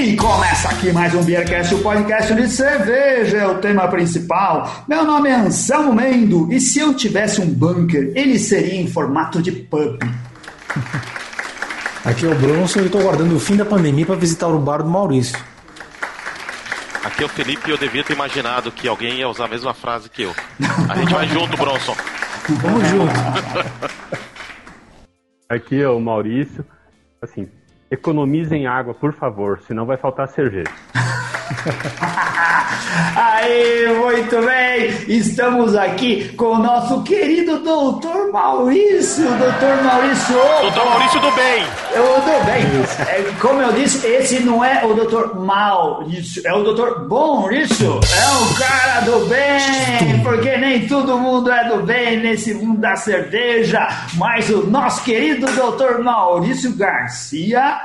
E começa aqui mais um Beercast, o podcast de cerveja, é o tema principal. Meu nome é Anselmo Mendo e se eu tivesse um bunker, ele seria em formato de pub. Aqui é o Bronson e estou aguardando o fim da pandemia para visitar o bar do Maurício. Aqui é o Felipe e eu devia ter imaginado que alguém ia usar a mesma frase que eu. A gente vai junto, Bronson. Vamos junto. Aqui é o Maurício. Assim, economizem água, por favor, senão vai faltar cerveja. Aí, muito bem! Estamos aqui com o nosso querido doutor Maurício, doutor Maurício. Doutor Maurício do Bem. Eu do bem. É, como eu disse, esse não é o doutor Maurício, é o doutor Bonrício. É o cara do bem, porque nem todo mundo é do bem nesse mundo da cerveja. Mas o nosso querido doutor Maurício Garcia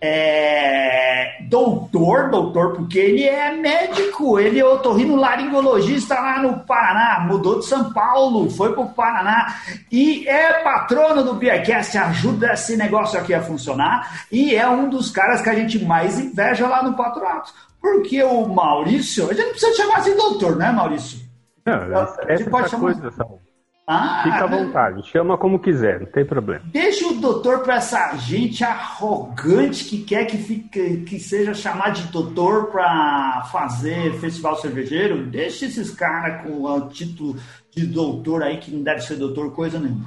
é doutor, doutor, porque ele é médico, ele é otorrinolaringologista lá no Paraná, mudou de São Paulo, foi pro Paraná e é patrono do Beercast, ajuda esse negócio aqui a funcionar e é um dos caras que a gente mais inveja lá no patronato. Porque o Maurício, a gente não precisa chamar assim doutor, né, Maurício? Não, essa pode é a chamar- coisa, Saul. Ah, Fica à vontade, chama como quiser, não tem problema. Deixa o doutor para essa gente arrogante que quer que, fique, que seja chamado de doutor para fazer festival cervejeiro. Deixa esses caras com o título de doutor aí, que não deve ser doutor coisa nenhuma.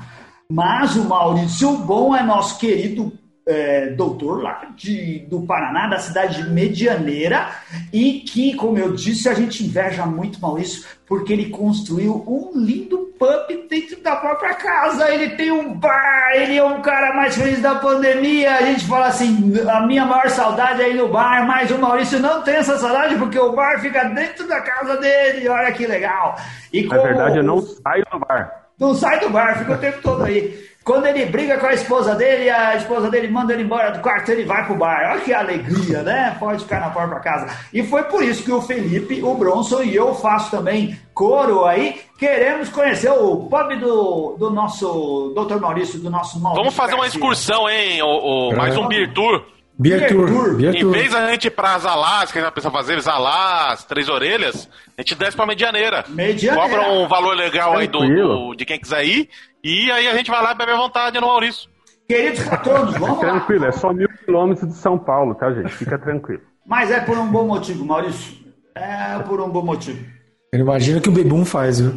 Mas o Maurício Bom é nosso querido é, doutor lá de, do Paraná, da cidade de Medianeira, e que, como eu disse, a gente inveja muito Maurício, porque ele construiu um lindo pub dentro da própria casa. Ele tem um bar, ele é um cara mais feliz da pandemia. A gente fala assim: a minha maior saudade é ir no bar, mas o Maurício não tem essa saudade porque o bar fica dentro da casa dele. Olha que legal. E Na verdade, eu não saio do bar. não sai do bar, fica o tempo todo aí. Quando ele briga com a esposa dele, a esposa dele manda ele embora do quarto, ele vai pro bar. Olha que alegria, né? Pode ficar na própria casa. E foi por isso que o Felipe, o Bronson e eu faço também coro aí. Queremos conhecer o pub do, do nosso Dr. Maurício, do nosso Maurício Vamos fazer uma excursão, hein? O, o- mais um Beer Tour. Beer Beer Tour. Tour. Beer Em Tour. vez da gente ir pra Zalás, que a gente pensa fazer Zalás, Três Orelhas, a gente desce pra Medianeira. Medianeira. Cobra um valor legal aí do, do- de quem quiser ir. E aí a gente vai lá e bebe à vontade no Maurício. Queridos patronos, vamos lá. Tranquilo, é só mil quilômetros de São Paulo, tá, gente? Fica tranquilo. Mas é por um bom motivo, Maurício. É por um bom motivo. Eu imagino que o Bebum faz, viu?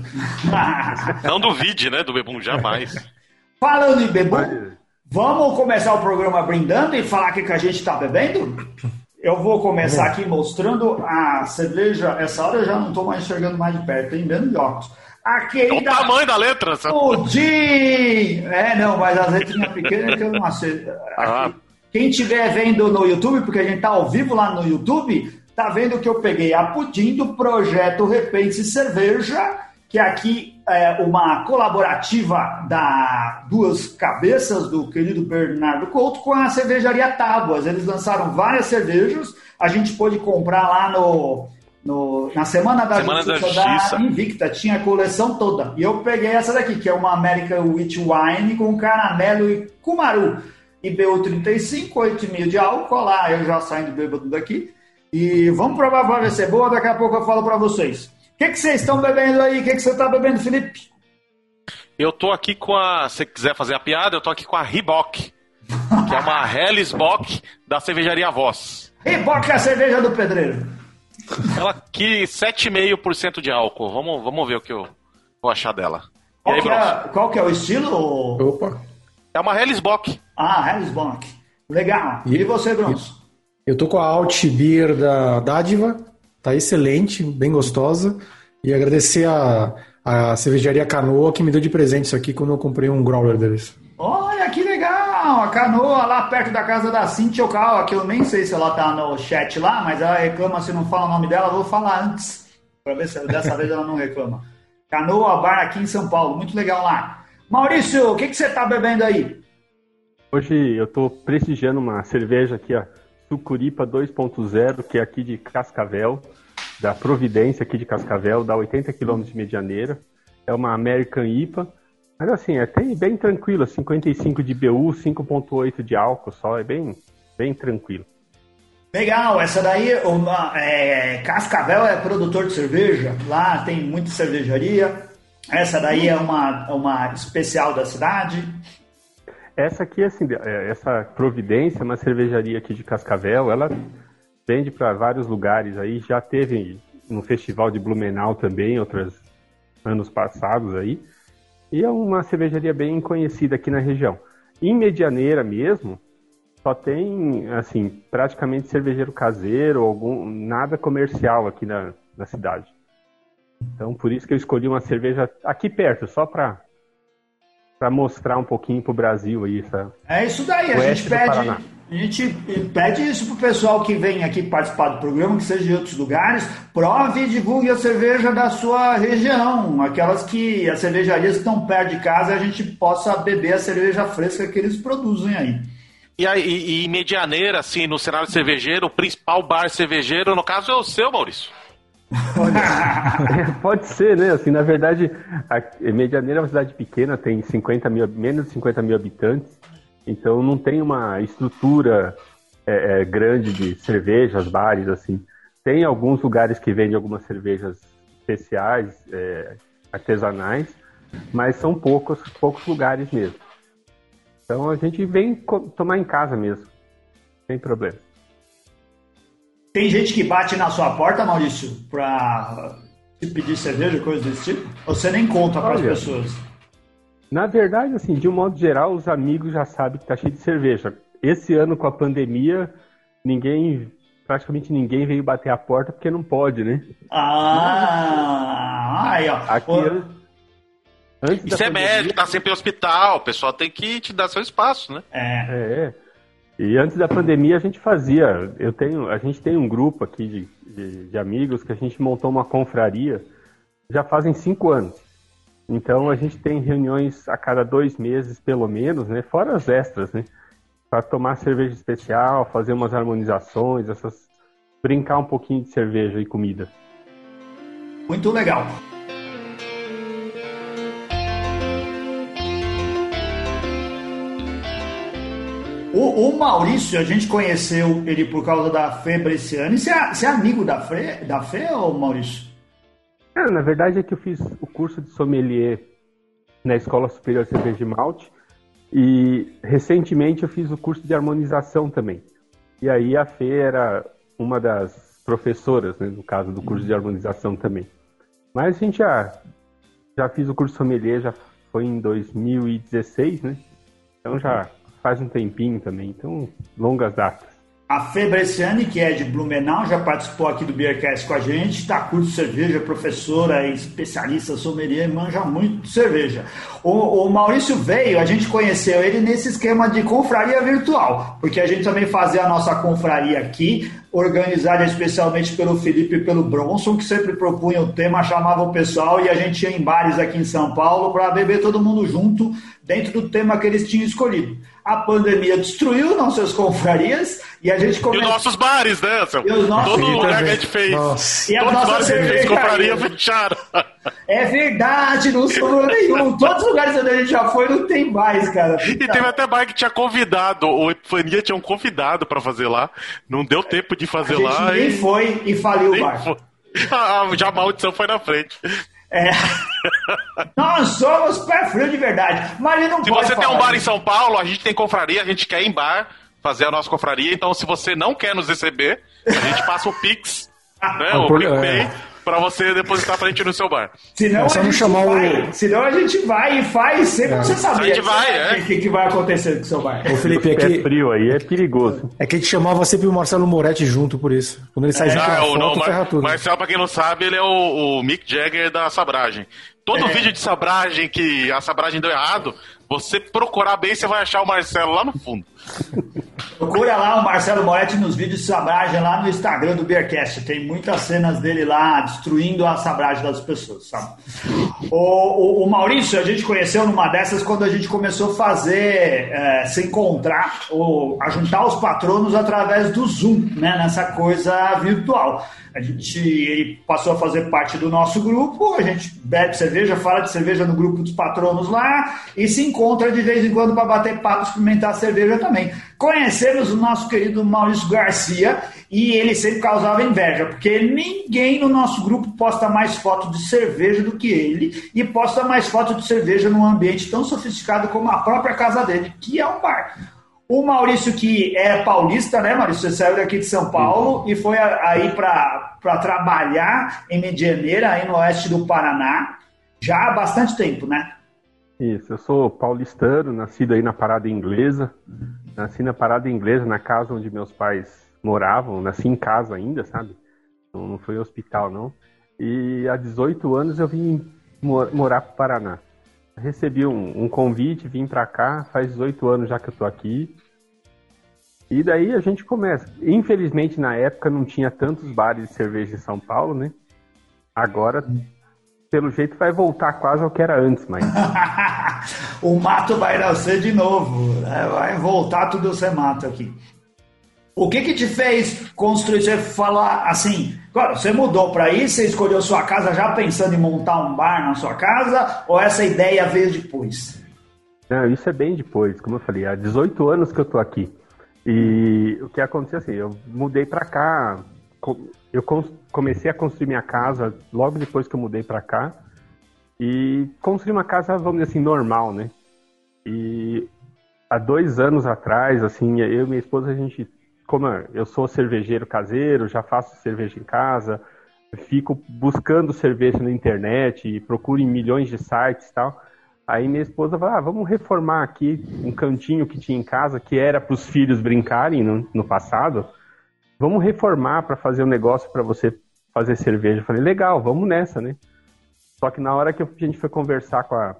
Não duvide, né, do Bebum, jamais. Falando em bebum, Mas- vamos começar o programa brindando e falar o que, que a gente está bebendo? Eu vou começar aqui mostrando a cerveja. Essa hora eu já não estou mais enxergando mais de perto, tem vendo de óculos. A É o querida tamanho da letra. sabe? Pudim! É, não, mas as letrinhas pequenas que eu não aceito. Ah. Quem estiver vendo no YouTube, porque a gente tá ao vivo lá no YouTube, tá vendo que eu peguei a Pudim do projeto Repense Cerveja, que aqui é uma colaborativa da Duas Cabeças, do querido Bernardo Couto, com a cervejaria Tábuas. Eles lançaram várias cervejas, a gente pôde comprar lá no, no- na Semana da Semana da Justiça da Justiça. Invicta, tinha a coleção toda. E eu peguei essa daqui, que é uma American Witch Wine com caramelo e cumaru. IBU 35, 8,5 de álcool. Olha lá, eu já saindo bêbado daqui. E vamos provar pra ver se é boa, daqui a pouco eu falo pra vocês. O que, que vocês estão bebendo aí? O que, que você tá bebendo, Felipe? Eu tô aqui com a. Se você quiser fazer a piada, eu tô aqui com a Reebok. Que é uma Hellesbock da cervejaria Voz. Reeboque é a cerveja do pedreiro. Ela aqui, 7,5% de álcool. Vamos, vamos ver o que eu vou achar dela. Qual aí, que, é, qual que é o estilo? Opa. É uma Hellesbock. Ah, Hellesbock. Legal. E, E- você, Bronson? Eu tô com a Alt Beer da Dádiva. Tá excelente, bem gostosa. E agradecer a, a cervejaria Canoa que me deu de presente isso aqui quando eu comprei um growler deles. Olha que legal! A canoa lá perto da casa da Cintia Okawa, que eu nem sei se ela tá no chat lá, mas ela reclama se não fala o nome dela, vou falar antes, pra ver se dessa vez ela não reclama. Canoa Bar aqui em São Paulo, muito legal lá. Maurício, o que, que você tá bebendo aí? Hoje eu tô prestigiando uma cerveja aqui, ó, Sucuripa 2.0, que é aqui de Cascavel, da Providência aqui de Cascavel, dá 80 km de Medianeira. É uma American IPA, mas assim, é até bem tranquila, 55 de BU, 5.8 de álcool só, é bem, bem tranquilo. Legal, essa daí, uma, é, Cascavel é produtor de cerveja, lá tem muita cervejaria. Essa daí é uma, uma especial da cidade. Essa aqui, assim, é, essa Providência, uma cervejaria aqui de Cascavel, ela vende para vários lugares aí, já teve no festival de Blumenau também, outros anos passados aí. E é uma cervejaria bem conhecida aqui na região. Em Medianeira mesmo, só tem, assim, praticamente cervejeiro caseiro, algum, nada comercial aqui na, na cidade. Então, por isso que eu escolhi uma cerveja aqui perto, só para para mostrar um pouquinho pro Brasil aí. Essa, é isso daí, a gente pede, a gente pede isso pro pessoal que vem aqui participar do programa, que seja de outros lugares, prove e divulgue a cerveja da sua região, aquelas que as cervejarias que estão perto de casa, a gente possa beber a cerveja fresca que eles produzem aí. E, aí, e, em Medianeira, assim, no cenário cervejeiro, o principal bar cervejeiro, no caso, é o seu, Maurício. Olha, pode ser, né? Assim, na verdade, a Medianeira é uma cidade pequena, tem 50 mil, menos de 50 mil habitantes, então não tem uma estrutura é, é, grande de cervejas, bares, assim. Tem alguns lugares que vendem algumas cervejas especiais, é, artesanais, mas são poucos, poucos lugares mesmo. Então a gente vem tomar em casa mesmo, sem problema. Tem gente que bate na sua porta, Maurício, pra te pedir cerveja, coisa desse tipo? Você nem conta para as pessoas? Na verdade, assim, de um modo geral, os amigos já sabem que tá cheio de cerveja. Esse ano, com a pandemia, ninguém, praticamente ninguém veio bater a porta porque não pode, né? Ah, aí, ó. Aqui, Antes Isso é pandemia... médico, tá sempre em hospital, o pessoal tem que te dar seu espaço, né? É. é. E antes da pandemia a gente fazia, eu tenho, a gente tem um grupo aqui de, de, de amigos que a gente montou uma confraria já fazem cinco anos. Então a gente tem reuniões a cada dois meses, pelo menos, né? Fora as extras, né? Para tomar cerveja especial, fazer umas harmonizações, essas brincar um pouquinho de cerveja e comida. Muito legal. O, o, Maurício, a gente conheceu ele por causa da Fê Bresciani. Você é, você é amigo da Fê, da Fê ou Maurício? Na verdade é que eu fiz o curso de sommelier na Escola Superior de Cerveja de Malte e recentemente eu fiz o curso de harmonização também. E aí a Fê era uma das professoras, né, no caso do curso de harmonização também. Mas a gente já, já fiz o curso sommelier, já foi em 2016, né? Então já faz um tempinho também, então longas datas. A Fê Bresciani, que é de Blumenau, já participou aqui do Beercast com a gente, está curso de cerveja, professora e especialista sommelier, manja muito cerveja. O, o, Maurício veio, a gente conheceu ele nesse esquema de confraria virtual, porque a gente também fazia a nossa confraria aqui, organizada especialmente pelo Felipe e pelo Bronson, que sempre propunha o tema, chamava o pessoal e a gente ia em bares aqui em São Paulo para beber todo mundo junto dentro do tema que eles tinham escolhido a pandemia destruiu nossas confrarias e a gente começou... E os nossos bares, né, seu? Nossos... Todo lugar que a gente fez. Nossa. E Todos os bares que a gente fez confraria fecharam. É verdade, não sobrou nenhum. Todos os lugares onde a gente já foi não tem mais, cara. E teve até bar que tinha convidado, o Epifania tinha um convidado pra fazer lá. Não deu tempo de fazer a gente lá. Nem e... foi e faliu o bar. Foi. já a maldição foi na frente. É. Nós somos pé frio de verdade. Mas ele não se pode você tem um bar em São Paulo, a gente tem confraria, a gente quer ir em bar fazer a nossa confraria. Então, se você não quer nos receber, a gente passa o Pix, né? o PicPay. É para você depositar pra gente no seu bar. Senão, é só a, gente chamar vai, o... senão a gente vai e faz sem é. você saber. A gente vai, é. O que, que, vai acontecer com o seu bar. Ô, Felipe, é que... frio aí, é perigoso. É que a gente chamava sempre o Marcelo Moretti junto, por isso. Quando ele sai é. junto ah, foto, não, ferra tudo. Marcelo, pra quem não sabe, ele é o, o Mick Jagger da Sabragem. Todo é. vídeo de Sabragem que a Sabragem deu errado, você procurar bem, você vai achar o Marcelo lá no fundo. Procura lá o Marcelo Moretti nos vídeos de sabragem lá no Instagram do Beercast. Tem muitas cenas dele lá destruindo a sabragem das pessoas, sabe? O, o, o Maurício, a gente conheceu numa dessas quando a gente começou a fazer, é, se encontrar, ou a juntar os patronos através do Zoom, né? Nessa coisa virtual. A gente, ele passou a fazer parte do nosso grupo, a gente bebe cerveja, fala de cerveja no grupo dos patronos lá e se encontra de vez em quando para bater papo, experimentar cerveja também. Conhecemos o nosso querido Maurício Garcia e ele sempre causava inveja, porque ninguém no nosso grupo posta mais foto de cerveja do que ele e posta mais foto de cerveja num ambiente tão sofisticado como a própria casa dele, que é um bar. O Maurício, que é paulista, né, Maurício? Você saiu daqui de São Paulo e foi aí para trabalhar em Medianeira, aí no oeste do Paraná, já há bastante tempo, né? Isso, eu sou paulistano, nascido aí na Parada Inglesa. Nasci na Parada Inglesa, na casa onde meus pais moravam. Nasci em casa ainda, sabe? Não, não foi hospital, não. E há 18 anos eu vim morar para o Paraná recebi um, um convite, vim para cá, faz 18 anos já que eu tô aqui. E daí a gente começa. Infelizmente, na época, não tinha tantos bares de cerveja em São Paulo, né? Agora, pelo jeito, vai voltar quase ao que era antes, mas. o mato vai nascer de novo. Né? Vai voltar tudo ser mato aqui. O que que te fez construir? Você falar assim, claro, você mudou para aí, você escolheu sua casa já pensando em montar um bar na sua casa, ou essa ideia veio depois? Não, isso é bem depois, como eu falei, há 18 anos que eu tô aqui. E o que aconteceu assim, eu mudei para cá, eu comecei a construir minha casa logo depois que eu mudei para cá e construí uma casa, vamos dizer assim, normal, né? E há dois anos atrás, assim, eu e minha esposa, a gente como eu sou cervejeiro caseiro, já faço cerveja em casa, fico buscando cerveja na internet e procuro em milhões de sites e tal. Aí minha esposa fala, ah, vamos reformar aqui um cantinho que tinha em casa, que era para os filhos brincarem no, no passado. Vamos reformar para fazer um negócio para você fazer cerveja. Eu falei, legal, vamos nessa, né? Só que na hora que a gente foi conversar com a,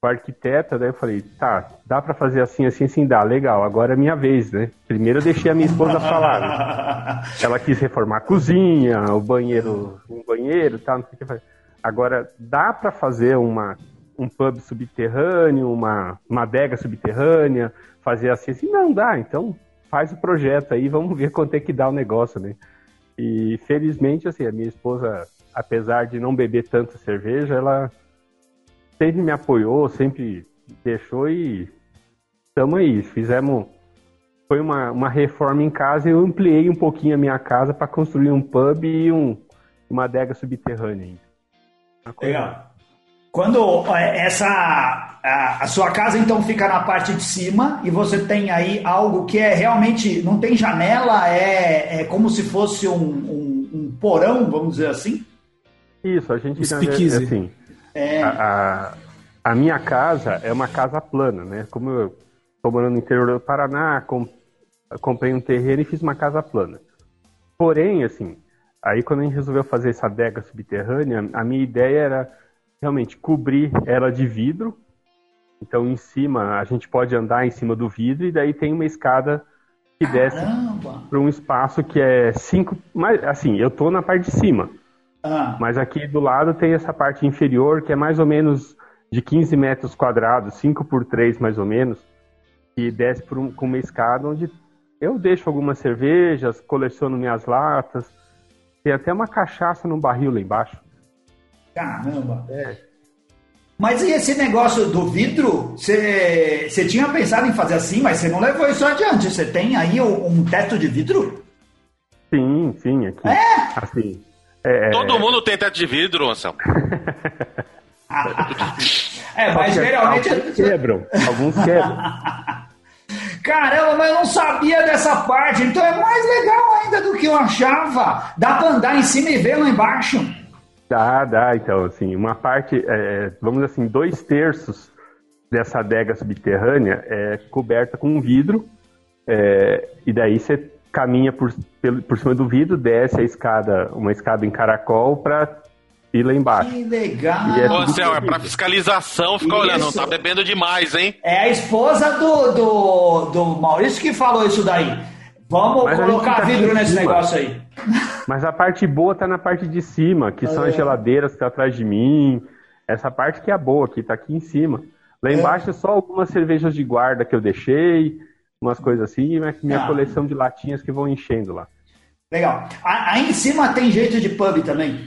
com a arquiteta, daí eu falei, tá, dá para fazer assim, assim, assim, dá, legal, agora é minha vez, né? Primeiro eu deixei a minha esposa falar. Né? Ela quis reformar a cozinha, o banheiro, um banheiro, tal, não sei o que. Agora, dá para fazer uma, um pub subterrâneo, uma, uma adega subterrânea, fazer assim, assim, não dá, então faz o projeto aí, vamos ver quanto é que dá o negócio, né? E felizmente, assim, a minha esposa, apesar de não beber tanta cerveja, ela sempre me apoiou, sempre deixou e estamos aí. Fizemos. Foi uma, uma reforma em casa e eu ampliei um pouquinho a minha casa para construir um pub e um, uma adega subterrânea. Legal. Quando é, essa a, a, sua casa então fica na parte de cima e você tem aí algo que é realmente não tem janela, é, é como se fosse um, um, um porão, vamos dizer assim. Isso, a gente é assim. É... A, a, a, minha casa é uma casa plana, né? Como eu estou morando no interior do Paraná, com, comprei um terreno e fiz uma casa plana. Porém, assim, aí quando a gente resolveu fazer essa adega subterrânea, a minha ideia era realmente cobrir ela de vidro. Então, em cima, a gente pode andar em cima do vidro e daí tem uma escada que desce para um espaço que é cinco. Mas, assim, eu tô na parte de cima. Ah. Mas aqui do lado tem essa parte inferior que é mais ou menos de 15 metros quadrados, 5 por 3 mais ou menos, e desce por um, com uma escada onde eu deixo algumas cervejas, coleciono minhas latas, tem até uma cachaça no barril lá embaixo. Caramba! É. Mas e esse negócio do vidro? Você tinha pensado em fazer assim, mas você não levou isso adiante. Você tem aí um teto de vidro? Sim, sim, aqui. É? Assim, é... Todo mundo tem teto de vidro, Anselmo. é, mas geralmente. Alguns quebram. Alguns quebram. Caramba, mas eu não sabia dessa parte. Então é mais legal ainda do que eu achava. Dá pra andar em cima e ver lá embaixo. Dá, dá. Então, assim, uma parte, é, vamos dizer assim, dois terços dessa adega subterrânea é coberta com um vidro. É, e daí você caminha por, por cima do vidro, desce a escada, uma escada em caracol para ir lá embaixo. Que legal! E é, Ô, Céu, é pra fiscalização, fica olhando, não tá bebendo demais, hein? É a esposa do, do, do Maurício que falou isso daí. Vamos Mas colocar tá vidro nesse negócio aí. Mas a parte boa tá na parte de cima, que é. são as geladeiras que tá atrás de mim. Essa parte que é boa, que tá aqui em cima. Lá é. embaixo é só algumas cervejas de guarda que eu deixei umas coisas assim, e minha ah. coleção de latinhas que vão enchendo lá. Legal. Aí em cima tem jeito de pub também?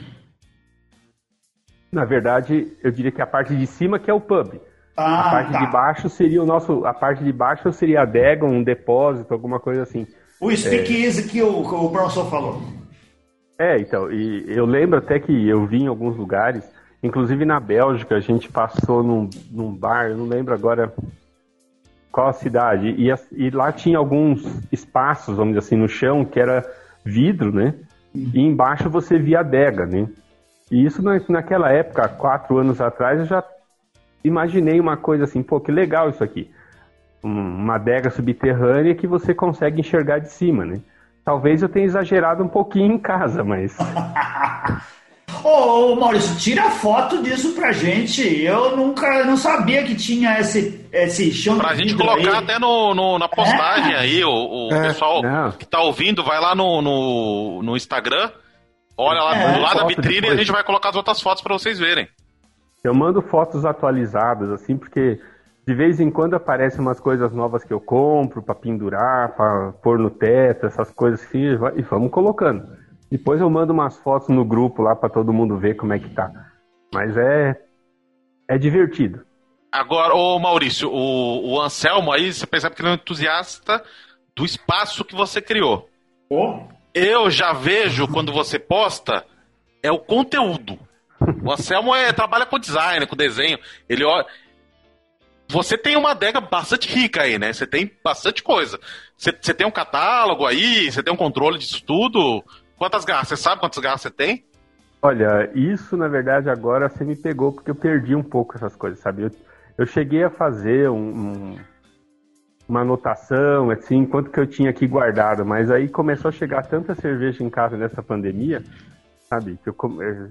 Na verdade, eu diria que a parte de cima que é o pub. Ah, a parte tá. de baixo seria o nosso. A parte de baixo seria a adega, um depósito, alguma coisa assim. O speakeasy é... que o, o Bronson falou. É, então, e eu lembro até que eu vi em alguns lugares, inclusive na Bélgica, a gente passou num, num bar, eu não lembro agora qual a cidade, e, e lá tinha alguns espaços, vamos dizer assim, no chão, que era vidro, né? E embaixo você via adega, né? E isso naquela época, quatro anos atrás, eu já imaginei uma coisa assim, pô, que legal isso aqui. Uma adega subterrânea que você consegue enxergar de cima, né? Talvez eu tenha exagerado um pouquinho em casa, mas. Ô, Maurício, tira foto disso pra gente. Eu nunca não sabia que tinha esse, esse chão Pra gente colocar aí. até no, no, na postagem é. aí. O, o é. pessoal não. que tá ouvindo, vai lá no, no, no Instagram, olha lá é. do lado da vitrine depois. e a gente vai colocar as outras fotos para vocês verem. Eu mando fotos atualizadas, assim, porque de vez em quando aparecem umas coisas novas que eu compro para pendurar, para pôr no teto, essas coisas assim, e vamos colocando. Depois eu mando umas fotos no grupo lá para todo mundo ver como é que tá. Mas é é divertido. Agora, ô Maurício, o, o Anselmo aí, você percebe que ele é um entusiasta do espaço que você criou. Oh. Eu já vejo quando você posta é o conteúdo. O Anselmo é, trabalha com design, com desenho. Ele olha, você tem uma adega bastante rica aí, né? Você tem bastante coisa. Você, tem um catálogo aí, você tem um controle disso tudo. Quantas garrafas? Você sabe quantas garrafas você tem? Olha, isso na verdade agora você me pegou porque eu perdi um pouco essas coisas, sabe? Eu, eu cheguei a fazer um, um, uma anotação, assim, quanto que eu tinha aqui guardado, mas aí começou a chegar tanta cerveja em casa nessa pandemia, sabe? Que eu,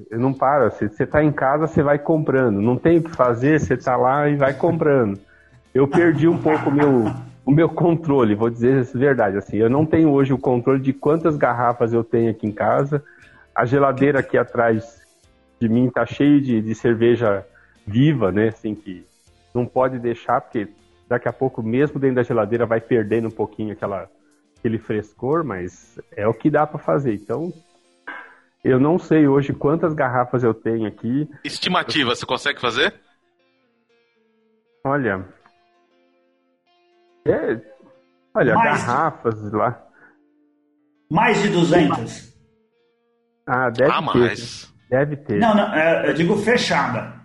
eu não paro. Você está em casa, você vai comprando. Não tem o que fazer, você está lá e vai comprando. Eu perdi um pouco meu, o meu controle, vou dizer a verdade. Assim, eu não tenho hoje o controle de quantas garrafas eu tenho aqui em casa. A geladeira aqui atrás de mim está cheia de, de cerveja viva, né? Assim, que não pode deixar, porque daqui a pouco, mesmo dentro da geladeira, vai perdendo um pouquinho aquela, aquele frescor, mas é o que dá para fazer. Então, eu não sei hoje quantas garrafas eu tenho aqui. Estimativa, você consegue fazer? Olha. É, olha, mais garrafas de... lá. Mais de 200? Ah, deve ah, ter. Mais. Deve ter. Não, não, é, eu digo fechada.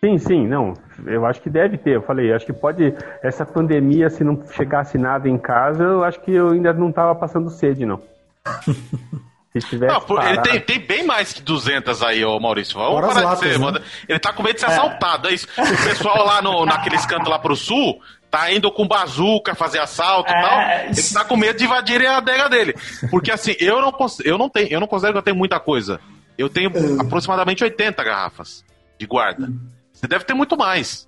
Sim, sim, não. Eu acho que deve ter. Eu falei, acho que pode. Essa pandemia, se não chegasse nada em casa, eu acho que eu ainda não estava passando sede, não. Se tivesse não, parado... ele tem, tem, bem mais que 200 aí, ô Maurício. Vamos parar latas, de ser, né? Ele tá com medo de ser é. assaltado, é isso. O pessoal lá no, naqueles cantos lá pro sul tá indo com bazuca fazer assalto e é. tal. Ele tá com medo de invadirem a adega dele. Porque assim, eu não, eu não tenho, eu não considero que eu tenho muita coisa. Eu tenho uh. aproximadamente 80 garrafas de guarda. Você deve ter muito mais.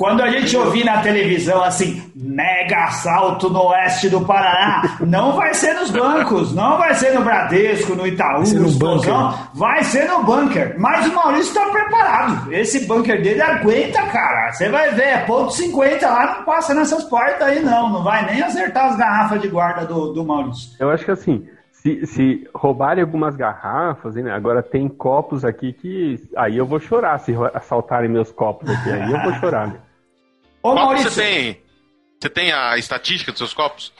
Quando a gente ouvir na televisão assim, mega assalto no oeste do Paraná, não vai ser nos bancos, não vai ser no Bradesco, no Itaú, vai no Explosão, vai ser no bunker. Mas o Maurício está preparado. Esse bunker dele aguenta, cara. Você vai ver, é ponto 50 lá, não passa nessas portas aí, não. Não vai nem acertar as garrafas de guarda do, do Maurício. Eu acho que assim, se, se roubarem algumas garrafas, né? agora tem copos aqui que. Aí eu vou chorar se assaltarem meus copos aqui. Aí eu vou chorar. Né? Ô, Qual Maurício. você tem? Você tem a estatística dos seus copos?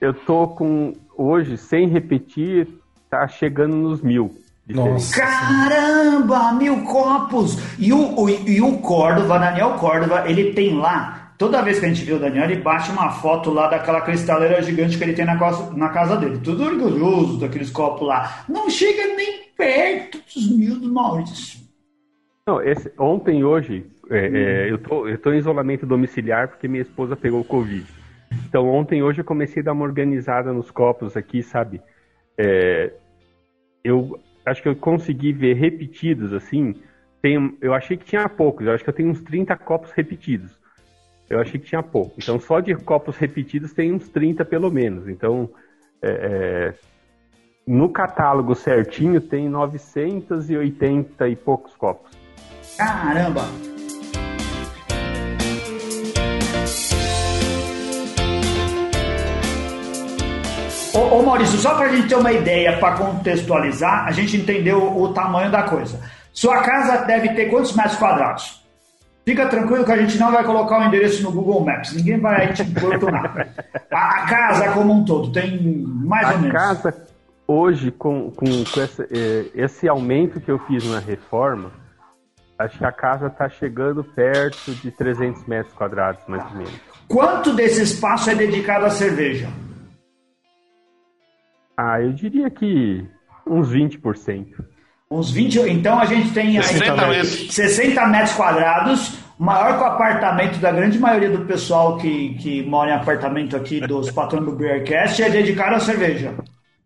Eu tô com, hoje, sem repetir, tá chegando nos mil. Nossa. Caramba, mil copos! E o, o, e o Córdova, Daniel Córdova, ele tem lá, toda vez que a gente vê o Daniel, ele bate uma foto lá daquela cristaleira gigante que ele tem na casa, na casa dele. Tudo orgulhoso daqueles copos lá. Não chega nem perto dos mil do Maurício. Não, esse, ontem e hoje, é, é, eu, tô, eu tô em isolamento domiciliar porque minha esposa pegou o Covid. Então ontem hoje eu comecei a dar uma organizada nos copos aqui, sabe? É, eu acho que eu consegui ver repetidos, assim, tem, eu achei que tinha poucos, eu acho que eu tenho uns 30 copos repetidos. Eu achei que tinha pouco. Então só de copos repetidos tem uns 30 pelo menos. Então, é, é no catálogo certinho tem 980 e poucos copos. Caramba! Ô, Maurício, só para a gente ter uma ideia, para contextualizar, a gente entendeu o, o tamanho da coisa. Sua casa deve ter quantos metros quadrados? Fica tranquilo que a gente não vai colocar o endereço no Google Maps. Ninguém vai te importunar. A casa como um todo tem mais a ou menos. A casa, hoje, com, com, com esse, eh, esse aumento que eu fiz na reforma, acho que a casa está chegando perto de 300 metros quadrados, mais ou menos. Quanto desse espaço é dedicado à cerveja? Ah, eu diria que uns 20%. Uns 20, então a gente tem 60 metros. 60 metros quadrados, maior que o apartamento da grande maioria do pessoal que, que mora em apartamento aqui dos patrões do Beercast, é dedicado à cerveja.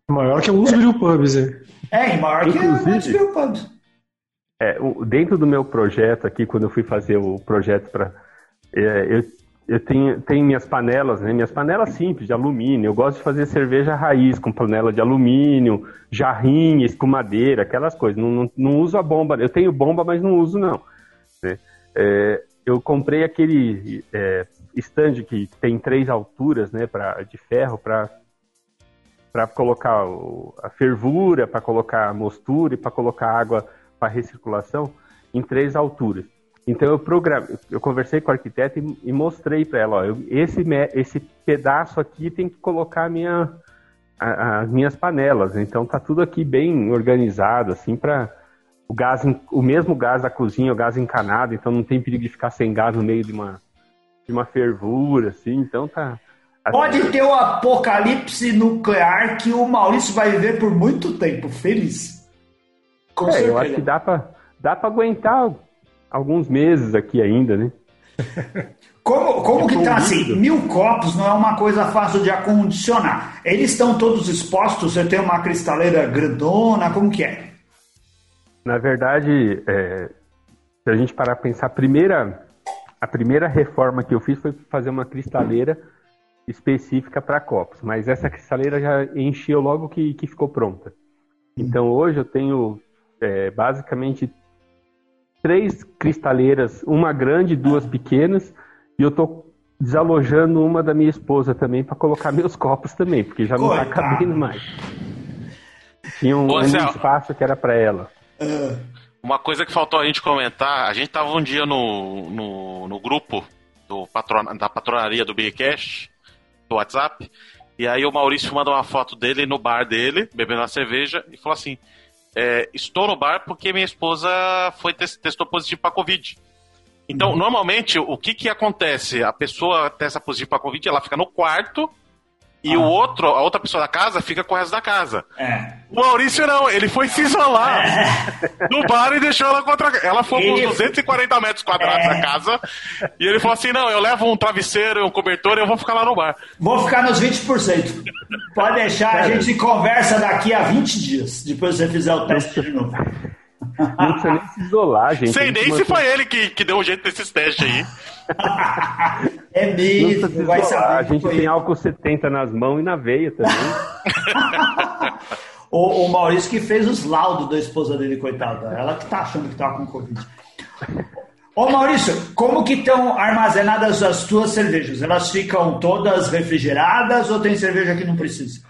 Maior que alguns brewpubs, é. É, maior Inclusive, que alguns brewpubs. É, dentro do meu projeto aqui, quando eu fui fazer o projeto para. É, eu eu tenho, tenho minhas panelas, né? Minhas panelas simples, de alumínio. Eu gosto de fazer cerveja raiz com panela de alumínio, jarrinha, escumadeira, aquelas coisas. Não, não, não uso a bomba. Eu tenho bomba, mas não uso, não. Né? É, eu comprei aquele é, stand que tem três alturas, né, pra, de ferro, para para colocar o, a fervura, para colocar a mostura e para colocar água para recirculação em três alturas. Então eu programei, eu conversei com o arquiteto e, e mostrei para ela, ó, eu, esse, esse pedaço aqui tem que colocar minha, a, as minhas panelas. Então tá tudo aqui bem organizado, assim, para o gás, o mesmo gás da cozinha, o gás encanado, então não tem perigo de ficar sem gás no meio de uma, de uma fervura, assim, então tá. Assim, Pode ter o apocalipse nuclear que o Maurício vai viver por muito tempo, feliz. Com é, certeza. eu acho que dá para dá pra aguentar alguns meses aqui ainda, né? Como, como que tá assim? Mil copos não é uma coisa fácil de acondicionar. Eles estão todos expostos? Você tem uma cristaleira grandona? Como que é? Na verdade, é, se a gente parar para pensar, a primeira, a primeira reforma que eu fiz foi fazer uma cristaleira específica para copos. Mas essa cristaleira já encheu logo que, que ficou pronta. Então hoje eu tenho é, basicamente três cristaleiras, uma grande e duas pequenas, e eu tô desalojando uma da minha esposa também para colocar meus copos também, porque já não Coitado. tá cabendo mais. Tinha um, um espaço que era para ela. Uma coisa que faltou a gente comentar, a gente tava um dia no, no, no grupo do patron, da patronaria do Beercast, do WhatsApp, e aí o Maurício mandou uma foto dele no bar dele, bebendo uma cerveja, e falou assim: é, estou no bar porque minha esposa foi testou positivo para Covid. Então, uhum. normalmente, o que que acontece? A pessoa testa positivo para Covid, ela fica no quarto e ah. o outro, a outra pessoa da casa fica com o resto da casa. É. O Maurício não, ele foi se isolar é. no bar e deixou ela contra. Ela foi ele... uns 240 metros quadrados é. da casa e ele falou assim: não, eu levo um travesseiro, um cobertor e eu vou ficar lá no bar. Vou ficar nos 20%. Pode deixar, a gente conversa daqui a 20 dias, depois você fizer o teste de novo. Não precisa nem se isolar, gente. Sei nem se foi ele que, que deu um jeito nesses testes aí. é mesmo, vai saber. A gente tem álcool 70 nas mãos e na veia também. o, o, Maurício que fez os laudos da esposa dele, coitada. Ela que tá achando que tava com Covid. Ô Maurício, como que estão armazenadas as tuas cervejas? Elas ficam todas refrigeradas ou tem cerveja que não precisa?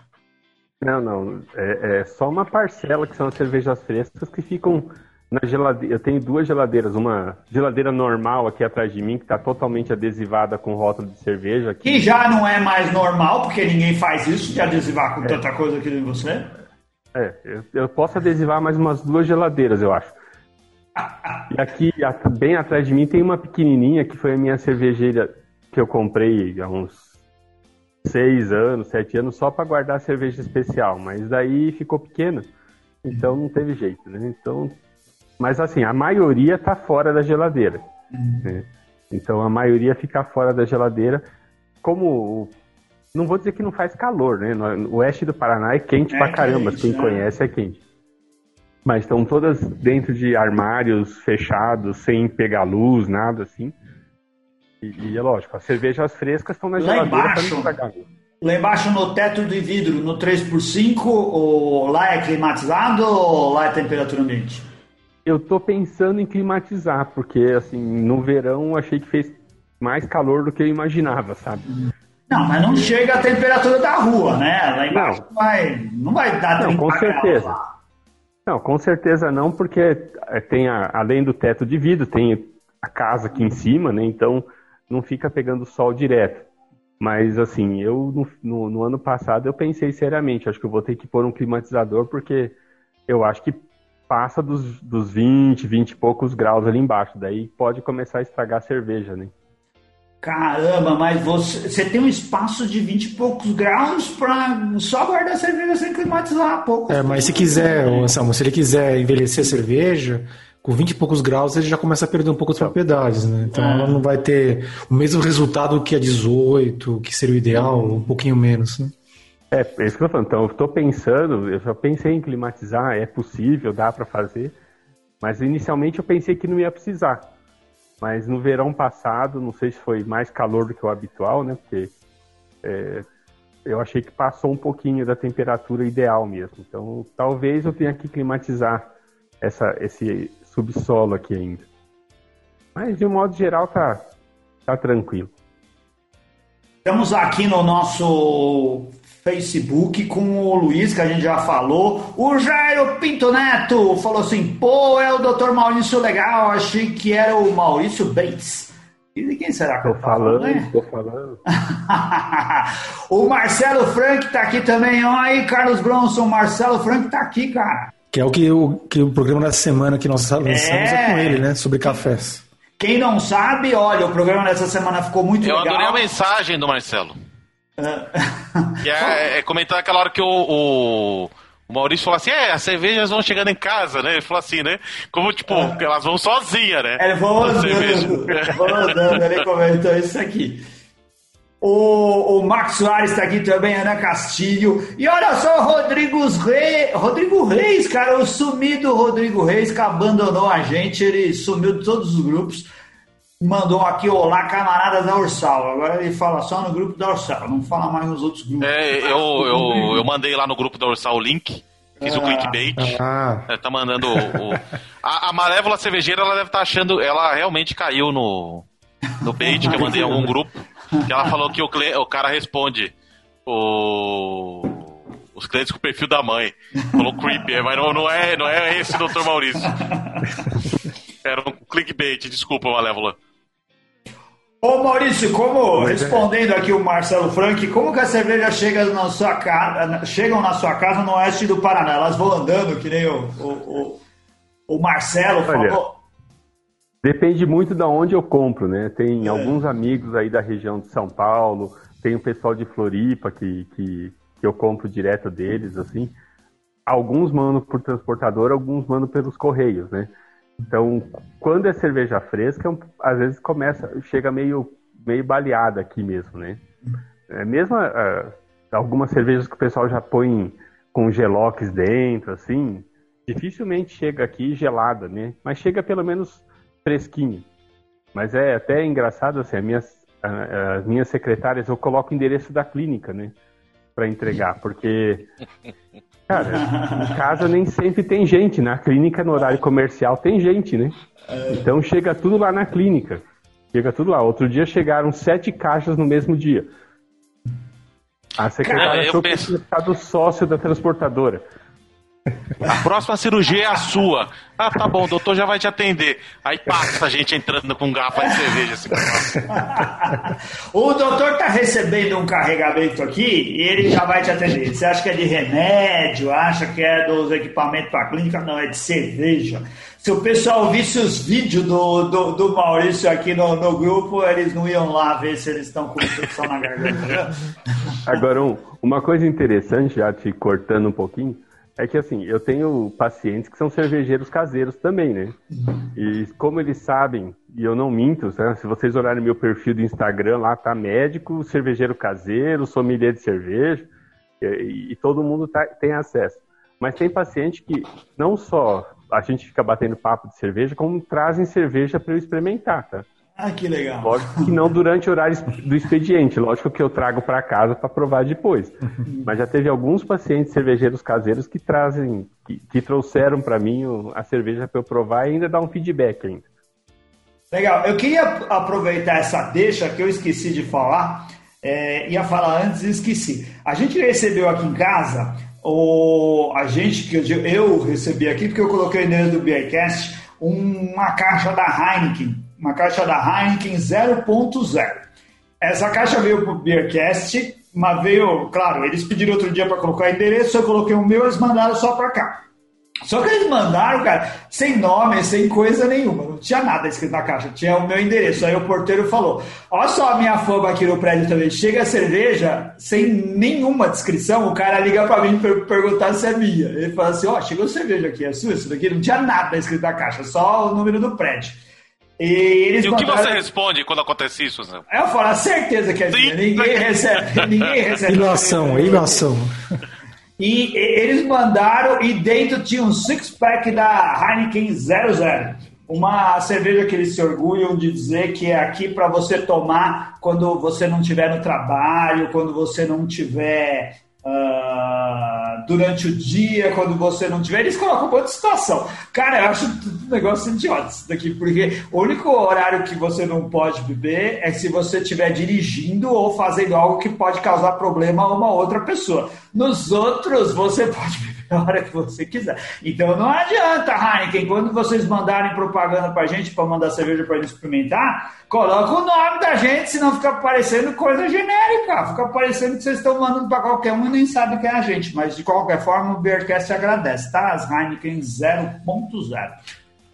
Não, não. É, é, só uma parcela que são as cervejas frescas que ficam na geladeira. Eu tenho duas geladeiras. Uma geladeira normal aqui atrás de mim, que está totalmente adesivada com rótulo de cerveja. Aqui. Que já não é mais normal, porque ninguém faz isso de adesivar com é. tanta coisa aqui em você. É, eu, eu, posso adesivar mais umas duas geladeiras, eu acho. e aqui, bem atrás de mim, tem uma pequenininha que foi a minha cervejeira que eu comprei há uns seis anos, sete anos, só para guardar cerveja especial, mas daí ficou pequena, então não teve jeito, né? Então, mas assim, a maioria tá fora da geladeira. Né? Então a maioria fica fora da geladeira, como não vou dizer que não faz calor, né? No oeste do Paraná é quente é pra caramba, quente, quem né? conhece é quente. Mas estão todas dentro de armários fechados, sem pegar luz, nada assim. E, e é lógico, as cervejas frescas estão na geladeira embaixo, Lá embaixo no teto de vidro, no 3x5, ou lá é climatizado ou lá é temperatura ambiente? Eu tô pensando em climatizar, porque assim, no verão achei que fez mais calor do que eu imaginava, sabe? Não, mas não chega a temperatura da rua, né? Lá embaixo não, vai, não vai dar Não, com certeza. Não, com certeza não, porque tem a, além do teto de vidro, tem a casa aqui em cima, né? Então não fica pegando sol direto. Mas assim, eu no, no, no, ano passado eu pensei seriamente, acho que eu vou ter que pôr um climatizador porque eu acho que passa dos, dos 20, 20 e poucos graus ali embaixo. Daí pode começar a estragar a cerveja, né? Caramba, mas você, você tem um espaço de 20 e poucos graus para só guardar a cerveja sem climatizar pouco. É, mas se quiser, Anselmo, se ele quiser envelhecer a cerveja, com 20 e poucos graus ele já começa a perder um pouco as propriedades, né? Então é. ela não vai ter o mesmo resultado que a 18, que seria o ideal, um pouquinho menos, né? É, é isso que eu tô falando. Então, eu estou pensando, eu já pensei em climatizar, é possível, dá para fazer, mas inicialmente eu pensei que não ia precisar. Mas no verão passado, não sei se foi mais calor do que o habitual, né? Porque é, eu achei que passou um pouquinho da temperatura ideal mesmo. Então, talvez eu tenha que climatizar essa, esse subsolo aqui ainda. Mas de um modo geral tá, tá tranquilo. Estamos aqui no nosso Facebook com o Luiz, que a gente já falou. O Jairo Pinto Neto falou assim: pô, é o Dr. Maurício Legal, achei que era o Maurício Bates. E de quem será que tô eu falando? Né? Tô falando. o Marcelo Frank tá aqui também. Olha aí, Carlos Bronson. Marcelo Frank tá aqui, cara. Que é o que o, que o programa dessa semana que nós lançamos é, é com ele, né? Sobre cafés. Quem não sabe, olha, o programa dessa semana ficou muito eu legal. Eu adorei a mensagem do Marcelo. que é, é comentar aquela hora que o, o, o, Maurício falou assim: é, as cervejas vão chegando em casa, né? Ele falou assim, né? Como, tipo, é. elas vão sozinhas, né? Elas vão andando, vão andando, ele comentou isso aqui. O, o Max Soares está aqui também, Ana Castilho. E olha só, Rodrigo Reis, Rodrigo Reis, cara, o sumido Rodrigo Reis que abandonou a gente, ele sumiu de todos os grupos mandou aqui, olá, camaradas da Ursal. Agora ele fala só no grupo da Ursal, não fala mais nos outros grupos. É, eu, eu, eu mandei lá no grupo da Ursal o link. Fiz o clickbait. Ah. É, tá mandando o. o... A, a Malévola Cervejeira, ela deve estar tá achando. Ela realmente caiu no, no bait que eu mandei em algum grupo. Que ela falou que o, o cara responde o, os clientes com o perfil da mãe. Falou creepy, mas não, não, é, não é esse Dr. Maurício. Era um clickbait, desculpa, Malévola. Ô Maurício, como é. respondendo aqui o Marcelo Frank, como que a cerveja chega na sua casa, chegam na sua casa no oeste do Paraná? Elas vão andando, que nem o, o, o, o Marcelo Olha, falou. Depende muito de onde eu compro, né? Tem é. alguns amigos aí da região de São Paulo, tem o pessoal de Floripa que, que, que eu compro direto deles, assim. Alguns mandam por transportador, alguns mandam pelos correios, né? Então, quando é cerveja fresca, às vezes começa, chega meio, meio baleada aqui mesmo, né? É mesmo uh, algumas cervejas que o pessoal já põe com gelox dentro, assim, dificilmente chega aqui gelada, né? Mas chega pelo menos fresquinho. Mas é até engraçado, assim, as minhas, as minhas secretárias, eu coloco o endereço da clínica, né? Para entregar, porque Cara, em casa nem sempre tem gente. Na clínica, no horário comercial, tem gente, né? Então chega tudo lá na clínica. Chega tudo lá. Outro dia chegaram sete caixas no mesmo dia. A secretária Cara, achou penso... que tinha ficado sócio da transportadora. A próxima cirurgia é a sua. Ah, tá bom, o doutor já vai te atender. Aí passa a gente entrando com garrafa de cerveja. Assim, o doutor tá recebendo um carregamento aqui e ele já vai te atender. Você acha que é de remédio? Acha que é dos equipamentos para clínica? Não, é de cerveja. Se o pessoal visse os vídeos do, do, do Maurício aqui no, no, grupo, eles não iam lá ver se eles estão com infecção na garganta. Agora, um, uma coisa interessante, já te cortando um pouquinho, é que assim, eu tenho pacientes que são cervejeiros caseiros também, né? E como eles sabem, e eu não minto, né? se vocês olharem meu perfil do Instagram, lá tá médico, cervejeiro caseiro, sommelier de cerveja, e, e todo mundo tá, tem acesso. Mas tem paciente que não só a gente fica batendo papo de cerveja, como trazem cerveja para eu experimentar, tá? Ah, que legal. Lógico que não durante o horário do expediente. Lógico que eu trago para casa para provar depois. Mas já teve alguns pacientes cervejeiros caseiros que trazem, que, que trouxeram para mim a cerveja para eu provar e ainda dar um feedback ainda. Legal. Eu queria aproveitar essa deixa que eu esqueci de falar. É, ia falar antes e esqueci. A gente recebeu aqui em casa o a gente que eu, eu recebi aqui porque eu coloquei dentro do Beercast uma caixa da Heineken uma caixa da Heineken 0.0. Essa caixa veio pro Beercast, mas veio, claro, eles pediram outro dia para colocar endereço, eu coloquei o meu, eles mandaram só para cá. Só que eles mandaram, cara, sem nome, sem coisa nenhuma. Não tinha nada escrito na caixa, tinha o meu endereço. Aí o porteiro falou: Olha só a minha fama aqui no prédio também. Chega a cerveja sem nenhuma descrição, o cara liga pra mim per perguntar se é minha. Ele fala assim: Ó, oh, chegou cerveja aqui, é sua isso daqui? Não tinha nada escrito na caixa, só o número do prédio. E, eles e o que você responde quando acontece isso, Zé? Eu falo, a certeza que é minha. Ninguém recebe. Ninguém recebe. Ilação, ilação. E eles mandaram, e dentro tinha um six-pack da Heineken 00. Uma cerveja que eles se orgulham de dizer que é aqui para você tomar quando você não estiver no trabalho, quando você não tiver uh, durante o dia, quando você não tiver. Eles colocam um monte de situação. Cara, eu acho um negócio idiota isso daqui, porque o único horário que você não pode beber é se você estiver dirigindo ou fazendo algo que pode causar problema a uma outra pessoa. Nos outros, você pode beber a hora que você quiser. Então não adianta, Heineken, quando vocês mandarem propaganda pra gente, para mandar cerveja pra gente experimentar, coloca o nome da gente, senão fica parecendo coisa genérica. Fica parecendo que vocês estão mandando para qualquer um e nem sabe quem é a gente. Mas de qualquer forma, o Beercast agradece, tá? As Heineken 0.0.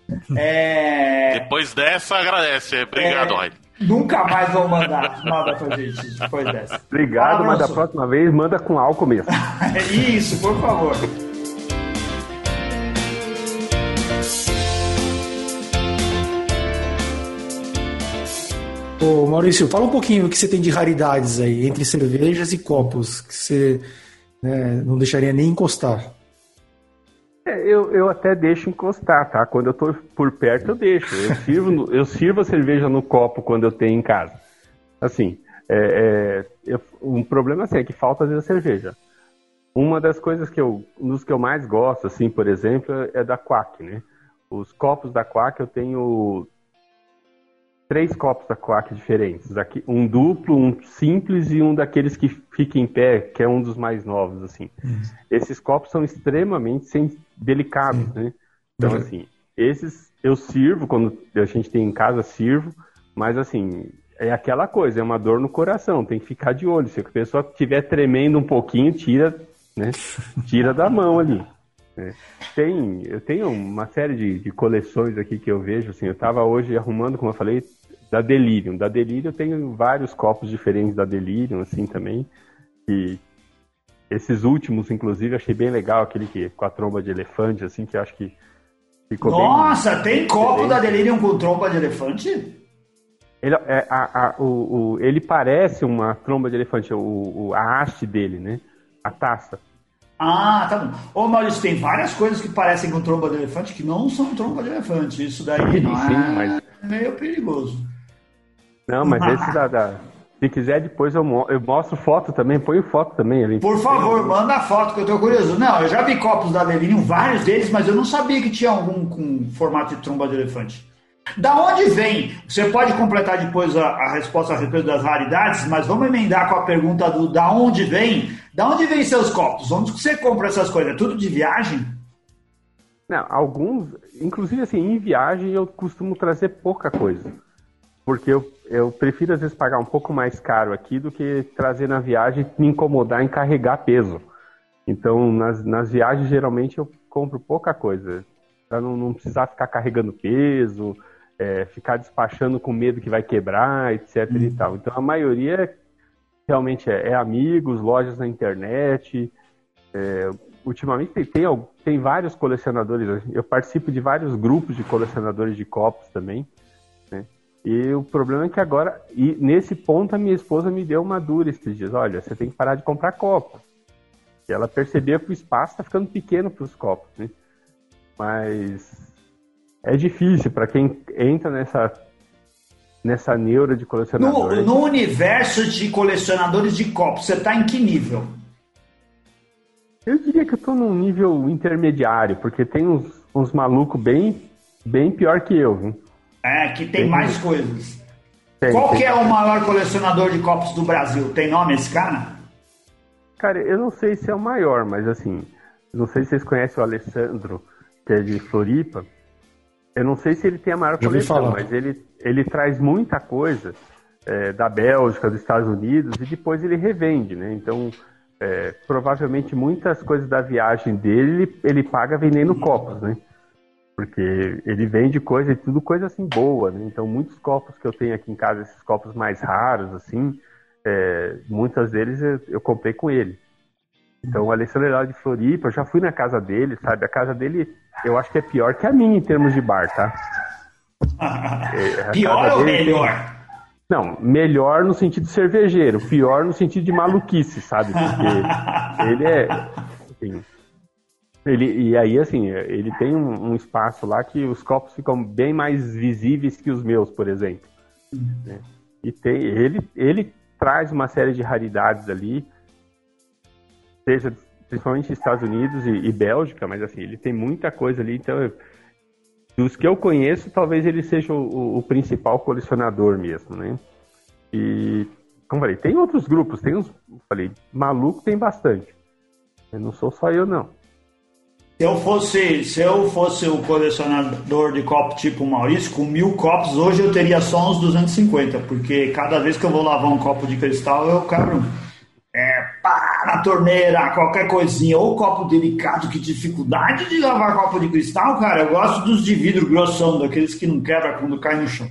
É... Depois dessa, agradece. Obrigado, é... Heineken. Nunca mais vão mandar nada pra gente depois dessa. Obrigado, Fala, mas da próxima vez manda com álcool mesmo. Isso, por favor. Ô Maurício, fala um pouquinho o que você tem de raridades aí, entre cervejas e copos, que você né, não deixaria nem encostar. É, eu, eu até deixo encostar, tá? Quando eu tô por perto, eu deixo. Eu sirvo, eu sirvo a cerveja no copo quando eu tenho em casa. Assim, é, é, eu, um problema assim, é que falta às vezes a cerveja. Uma das coisas que eu, dos que eu mais gosto, assim, por exemplo, é da Quack, né? Os copos da Quack eu tenho três copos da Quack diferentes. Aqui, um duplo, um simples e um daqueles que fica em pé, que é um dos mais novos, assim. Uhum. Esses copos são extremamente delicados, né? Então, uhum. assim, esses eu sirvo, quando a gente tem em casa, sirvo, mas assim, é aquela coisa, é uma dor no coração, tem que ficar de olho. Se a pessoa estiver tremendo um pouquinho, tira, né? Tira da mão ali. Né? Tem, eu tenho uma série de, de, coleções aqui que eu vejo, assim, eu estava hoje arrumando, como eu falei, da Delirium. Da Delirium eu tenho vários copos diferentes da Delirium, assim, também. E esses últimos, inclusive, achei bem legal, aquele que com a tromba de elefante, assim, que eu acho que ficou Nossa, bem tem copo da Delirium com tromba de elefante? Ele, é, a, a, o, o, ele parece uma tromba de elefante, o, o, a haste dele, né? A taça. Ah, tá bom. Ô Maurício, tem várias coisas que parecem com tromba de elefante que não são tromba de elefante. Isso daí não sim, é mas... meio perigoso. Não, mas esse da, da, Se quiser, depois eu, mo eu mostro foto também, põe foto também ali. Por favor, manda foto que eu tô curioso. Não, eu já vi copos da Delirium, vários deles, mas eu não sabia que tinha algum com formato de tromba de elefante. Da onde vem? Você pode completar depois a, a, resposta a respeito das raridades, mas vamos emendar com a pergunta do da onde vem. Da onde vem seus copos? Onde você compra essas coisas? É tudo de viagem? Não, alguns, inclusive assim, em viagem eu costumo trazer pouca coisa. Porque eu, eu prefiro às vezes pagar um pouco mais caro aqui do que trazer na viagem e me incomodar em carregar peso. Então, nas, nas viagens, geralmente eu compro pouca coisa. Pra não, não precisar ficar carregando peso, é, ficar despachando com medo que vai quebrar, etc. Uhum. e tal. Então, a maioria realmente é, é amigos, lojas na internet. É, ultimamente tem, tem, tem vários colecionadores. Eu participo de vários grupos de colecionadores de copos também. E o problema é que agora, e nesse ponto, a minha esposa me deu uma dura esses dias: olha, você tem que parar de comprar copos. E ela percebia que o espaço está ficando pequeno para os copos, né? Mas é difícil para quem entra nessa nessa neura de colecionador. No, no universo de colecionadores de copos, você está em que nível? Eu diria que eu estou num nível intermediário, porque tem uns, uns malucos bem, bem pior que eu, viu? É, que tem, tem mais coisas. Tem, Qual tem. que é o maior colecionador de copos do Brasil? Tem nome esse cara? Cara, eu não sei se é o maior, mas assim, não sei se vocês conhecem o Alessandro, que é de Floripa. Eu não sei se ele tem a maior coleção, mas ele, ele traz muita coisa é, da Bélgica, dos Estados Unidos, e depois ele revende, né? Então, é, provavelmente muitas coisas da viagem dele ele, paga vendendo copos, né? Porque ele vende coisa e tudo coisa assim boa, né? Então, muitos copos que eu tenho aqui em casa, esses copos mais raros, assim, é, muitas deles eu, eu, comprei com ele. Então, o Alessandro lá de Floripa, eu já fui na casa dele, sabe? A casa dele, eu acho que é pior que a minha em termos de bar, tá? É, pior ou melhor? Tem... Não, melhor no sentido cervejeiro, pior no sentido de maluquice, sabe? Porque ele é. Assim, ele, e aí, assim, ele tem um, um, espaço lá que os copos ficam bem mais visíveis que os meus, por exemplo. Né? E tem, ele, ele traz uma série de raridades ali, seja principalmente Estados Unidos e, e Bélgica, mas assim, ele tem muita coisa ali, então dos que eu conheço, talvez ele seja o, o, principal colecionador mesmo, né? E, como falei, tem outros grupos, tem uns, falei, maluco tem bastante. Eu não sou só eu, não. Se eu fosse, se eu fosse o colecionador de copos tipo Maurício, com mil copos, hoje eu teria só uns 250, porque cada vez que eu vou lavar um copo de cristal, eu quebro é, pá, na torneira, qualquer coisinha, ou copo delicado, que dificuldade de lavar copo de cristal, cara. Eu gosto dos de vidro grossão, daqueles que não quebra quando cai no chão.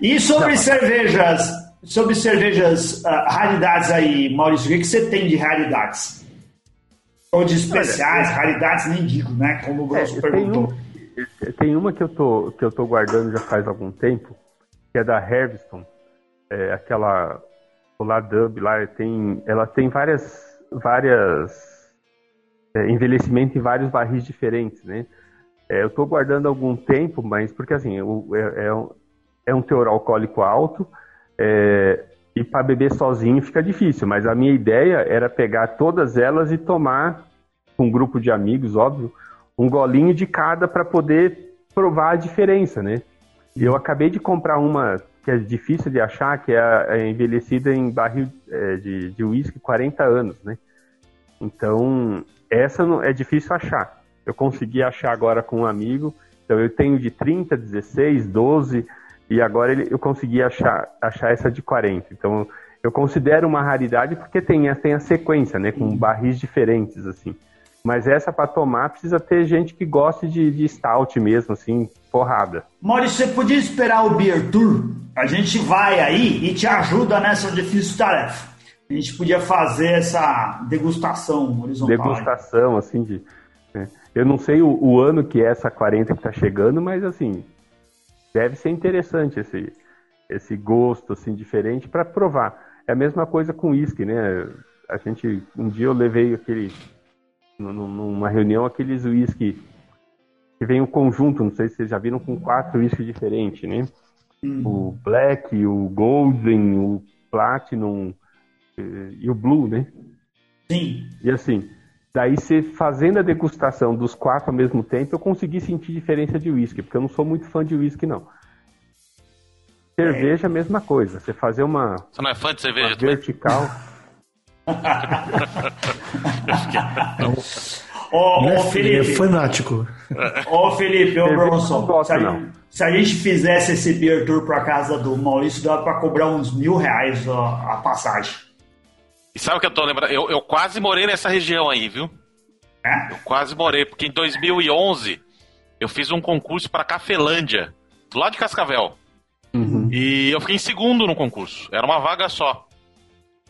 E sobre não. cervejas, sobre cervejas, uh, raridades aí, Maurício, o que, que você tem de raridades? Ou de especiais, Olha, raridades nem digo, né? Como o Grosso é, perguntou. Tem, um, tem, uma que eu, tô, que eu tô guardando já faz algum tempo, que é da Harveston. É, aquela Solar Dub lá, tem, ela tem várias, várias é, envelhecimento em vários barris diferentes, né? É, eu estou guardando algum tempo, mas porque assim, o, é, é, um, é um teor alcoólico alto, é, e para beber sozinho fica difícil, mas a minha ideia era pegar todas elas e tomar, com um grupo de amigos, óbvio, um golinho de cada para poder provar a diferença, né? Eu acabei de comprar uma que é difícil de achar, que é, é envelhecida em barril é, de, de uísque 40 anos, né? Então, essa não, é difícil achar. Eu consegui achar agora com um amigo, então eu tenho de 30, 16, 12, e agora ele, eu consegui achar, achar essa de 40. Então, eu considero uma raridade porque tem, tem a sequência, né? Com barris diferentes, assim. Mas essa para tomar precisa ter gente que goste de, de stout mesmo, assim, porrada. Maurício, você podia esperar o Beer Tour? A gente vai aí e te ajuda nessa difícil tarefa. A gente podia fazer essa degustação horizontal. Degustação, aí. assim, de. Né? Eu não sei o, o, ano que é essa 40 que está chegando, mas assim, deve ser interessante esse, esse gosto assim diferente para provar. É a mesma coisa com uísque, né? A gente um dia eu levei aquele numa reunião aqueles uísque que vem um conjunto, não sei se vocês já viram com quatro uísques diferentes, né? Hum. O Black, o Golden, o Platinum eh, e o Blue, né? Sim. E assim, daí você fazendo a degustação dos quatro ao mesmo tempo, eu consegui sentir diferença de uísque, porque eu não sou muito fã de uísque, não. Cerveja, é. mesma coisa. Você fazer uma. Você não é fã de cerveja? vertical. Ô, é, Felipe. É fanático. Ô, Felipe, ô, Bronson. Se, se, a gente fizesse esse beer tour pra casa do Maurício, dava pra cobrar uns mil reais ó, a passagem. E sabe o que eu tô lembrando? Eu, eu quase morei nessa região aí, viu? É? Eu quase morei, porque em 2011 eu fiz um concurso para Cafelândia, do lado de Cascavel. Uhum. E eu fiquei em segundo no concurso. Era uma vaga só.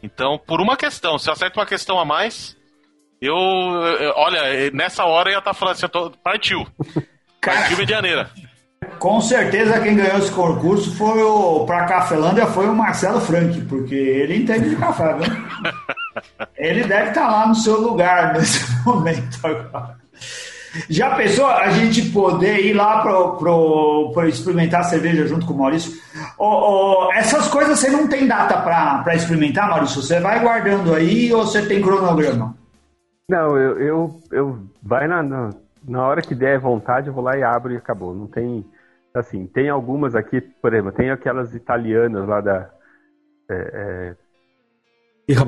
Então, por uma questão, se eu acerto uma questão a mais, eu, eu olha, nessa hora eu ia estar tá falando assim, tô, partiu. Partiu Medianeira. Com certeza quem ganhou esse concurso foi o para Cafelândia foi o Marcelo Frank, porque ele entende de café, viu? Ele deve estar tá lá no seu lugar nesse momento agora. Já pensou a gente poder ir lá para experimentar a cerveja junto com o Maurício? Oh, oh, essas coisas você não tem data para experimentar, Maurício? Você vai guardando aí ou você tem cronograma? Não, eu, eu, eu vai na, na, na hora que der vontade, eu vou lá e abro e acabou. Não tem. Assim, tem algumas aqui, por exemplo, tem aquelas italianas lá da. É, é... Irra?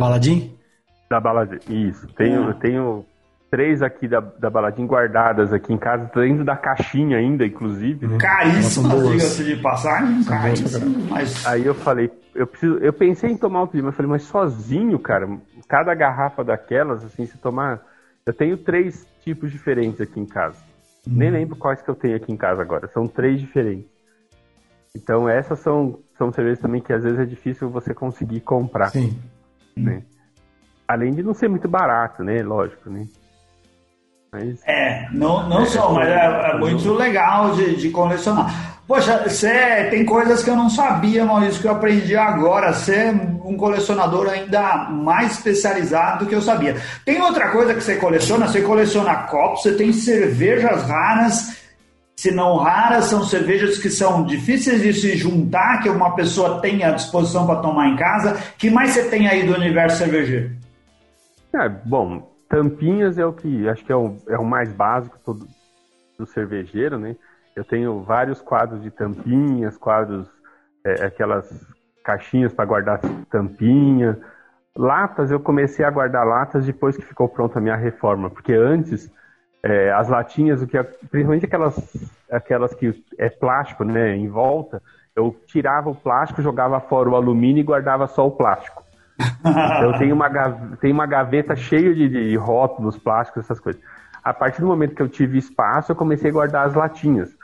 Da Baladim, isso. Tenho, hum. tenho três aqui da, da baladinha guardadas aqui em casa, dentro da caixinha ainda, inclusive. Né? Caríssimas, diga-se de passagem, caríssimas. Mas... Aí eu falei, eu preciso, eu pensei em tomar mas eu falei, mas sozinho, cara, cada garrafa daquelas, assim, se tomar. Eu tenho três tipos diferentes aqui em casa. Hum. Nem lembro quais que eu tenho aqui em casa agora. São três diferentes. Então essas são, são cervejas também que às vezes é difícil você conseguir comprar. Sim. Né? Além de não ser muito barato, né? Lógico, né? Mas... É, não, não é, só, mas é, é, muito legal de, de colecionar. Poxa, você tem coisas que eu não sabia, Maurício, que eu aprendi agora. Você é um colecionador ainda mais especializado do que eu sabia. Tem outra coisa que você coleciona? Você coleciona copos, você tem cervejas raras. Se não raras, são cervejas que são difíceis de se juntar, que uma pessoa tem à disposição para tomar em casa. que mais você tem aí do universo cervejeiro? É, bom, tampinhas é o que acho que é o, é o mais básico todo, do cervejeiro, né? Eu tenho vários quadros de tampinhas, quadros, é, aquelas caixinhas para guardar tampinha. Latas, eu comecei a guardar latas depois que ficou pronta a minha reforma, porque antes é, as latinhas, o que, principalmente aquelas, aquelas que é plástico, né, em volta, eu tirava o plástico, jogava fora o alumínio e guardava só o plástico. Então tem uma, tem uma gaveta cheia de, de rótulos, plásticos, essas coisas. A partir do momento que eu tive espaço, eu comecei a guardar as latinhas.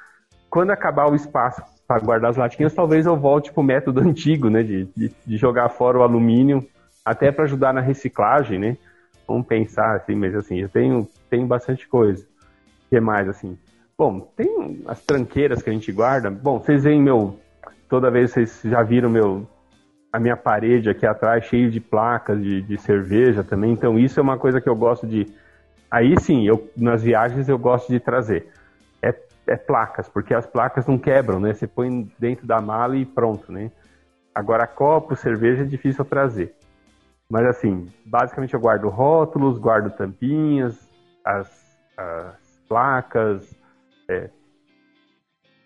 Quando acabar o espaço para guardar as latinhas, talvez eu volte para o método antigo, né? De, de, de, jogar fora o alumínio, até para ajudar na reciclagem, né? Vamos pensar assim, mas assim, eu tenho, tenho bastante coisa. O que mais, assim? Bom, tem as tranqueiras que a gente guarda. Bom, vocês veem meu. Toda vez vocês já viram meu a minha parede aqui atrás cheio de placas de, de cerveja também. Então isso é uma coisa que eu gosto de. Aí sim, eu nas viagens eu gosto de trazer. É, é placas, porque as placas não quebram, né? Você põe dentro da mala e pronto, né? Agora copo, cerveja é difícil trazer. Mas assim, basicamente eu guardo rótulos, guardo tampinhas, as, as placas, é,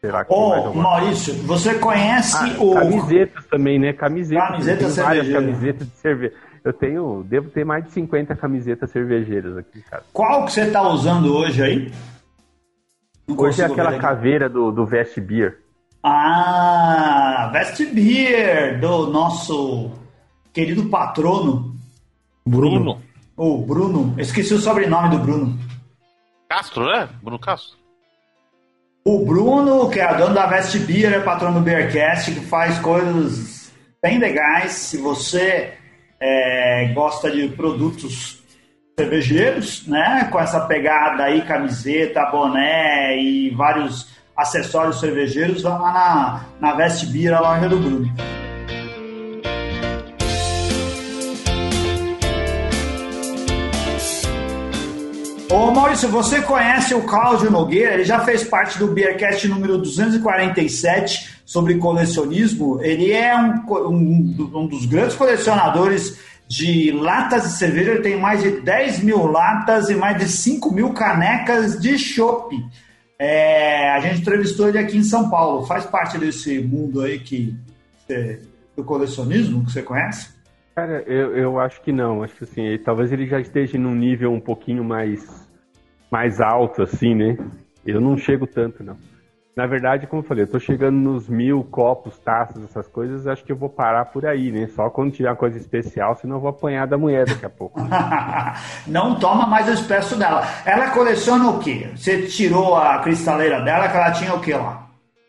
Será que Ô, Maurício, você conhece ah, o. Camisetas também, né? Camisetas. Camisetas várias camisetas de cerveja. Eu tenho, devo ter mais de 50 camisetas cervejeiras aqui, cara. Qual que você está usando hoje aí? Não hoje é aquela caveira do, do Vest Beer. Ah, Vest Beer, do nosso querido patrono. Bruno. O Bruno. esqueci o sobrenome do Bruno. Castro, né? Bruno Castro. O Bruno, que é dono da Vest Beer, é patrão do Beercast, que faz coisas bem legais. Se você é, gosta de produtos cervejeiros, né? Com essa pegada aí, camiseta, boné e vários acessórios cervejeiros, vá lá na, na Vest Beer, a loja do Bruno. Ô Maurício, você conhece o Cláudio Nogueira? Ele já fez parte do Beercast número 247 sobre colecionismo. Ele é um, um, um dos grandes colecionadores de latas de cerveja. Ele tem mais de 10 mil latas e mais de 5 mil canecas de chopp. É, a gente entrevistou ele aqui em São Paulo. Faz parte desse mundo aí que, do colecionismo que você conhece? Cara, eu, eu acho que não. Acho que assim, talvez ele já esteja num nível um pouquinho mais, mais alto, assim, né? Eu não chego tanto, não. Na verdade, como eu falei, eu tô chegando nos mil copos, taças, essas coisas, acho que eu vou parar por aí, né? Só quando tiver uma coisa especial, senão eu vou apanhar da mulher daqui a pouco. não toma mais o expresso dela. Ela coleciona o quê? Você tirou a cristaleira dela, que ela tinha o quê lá?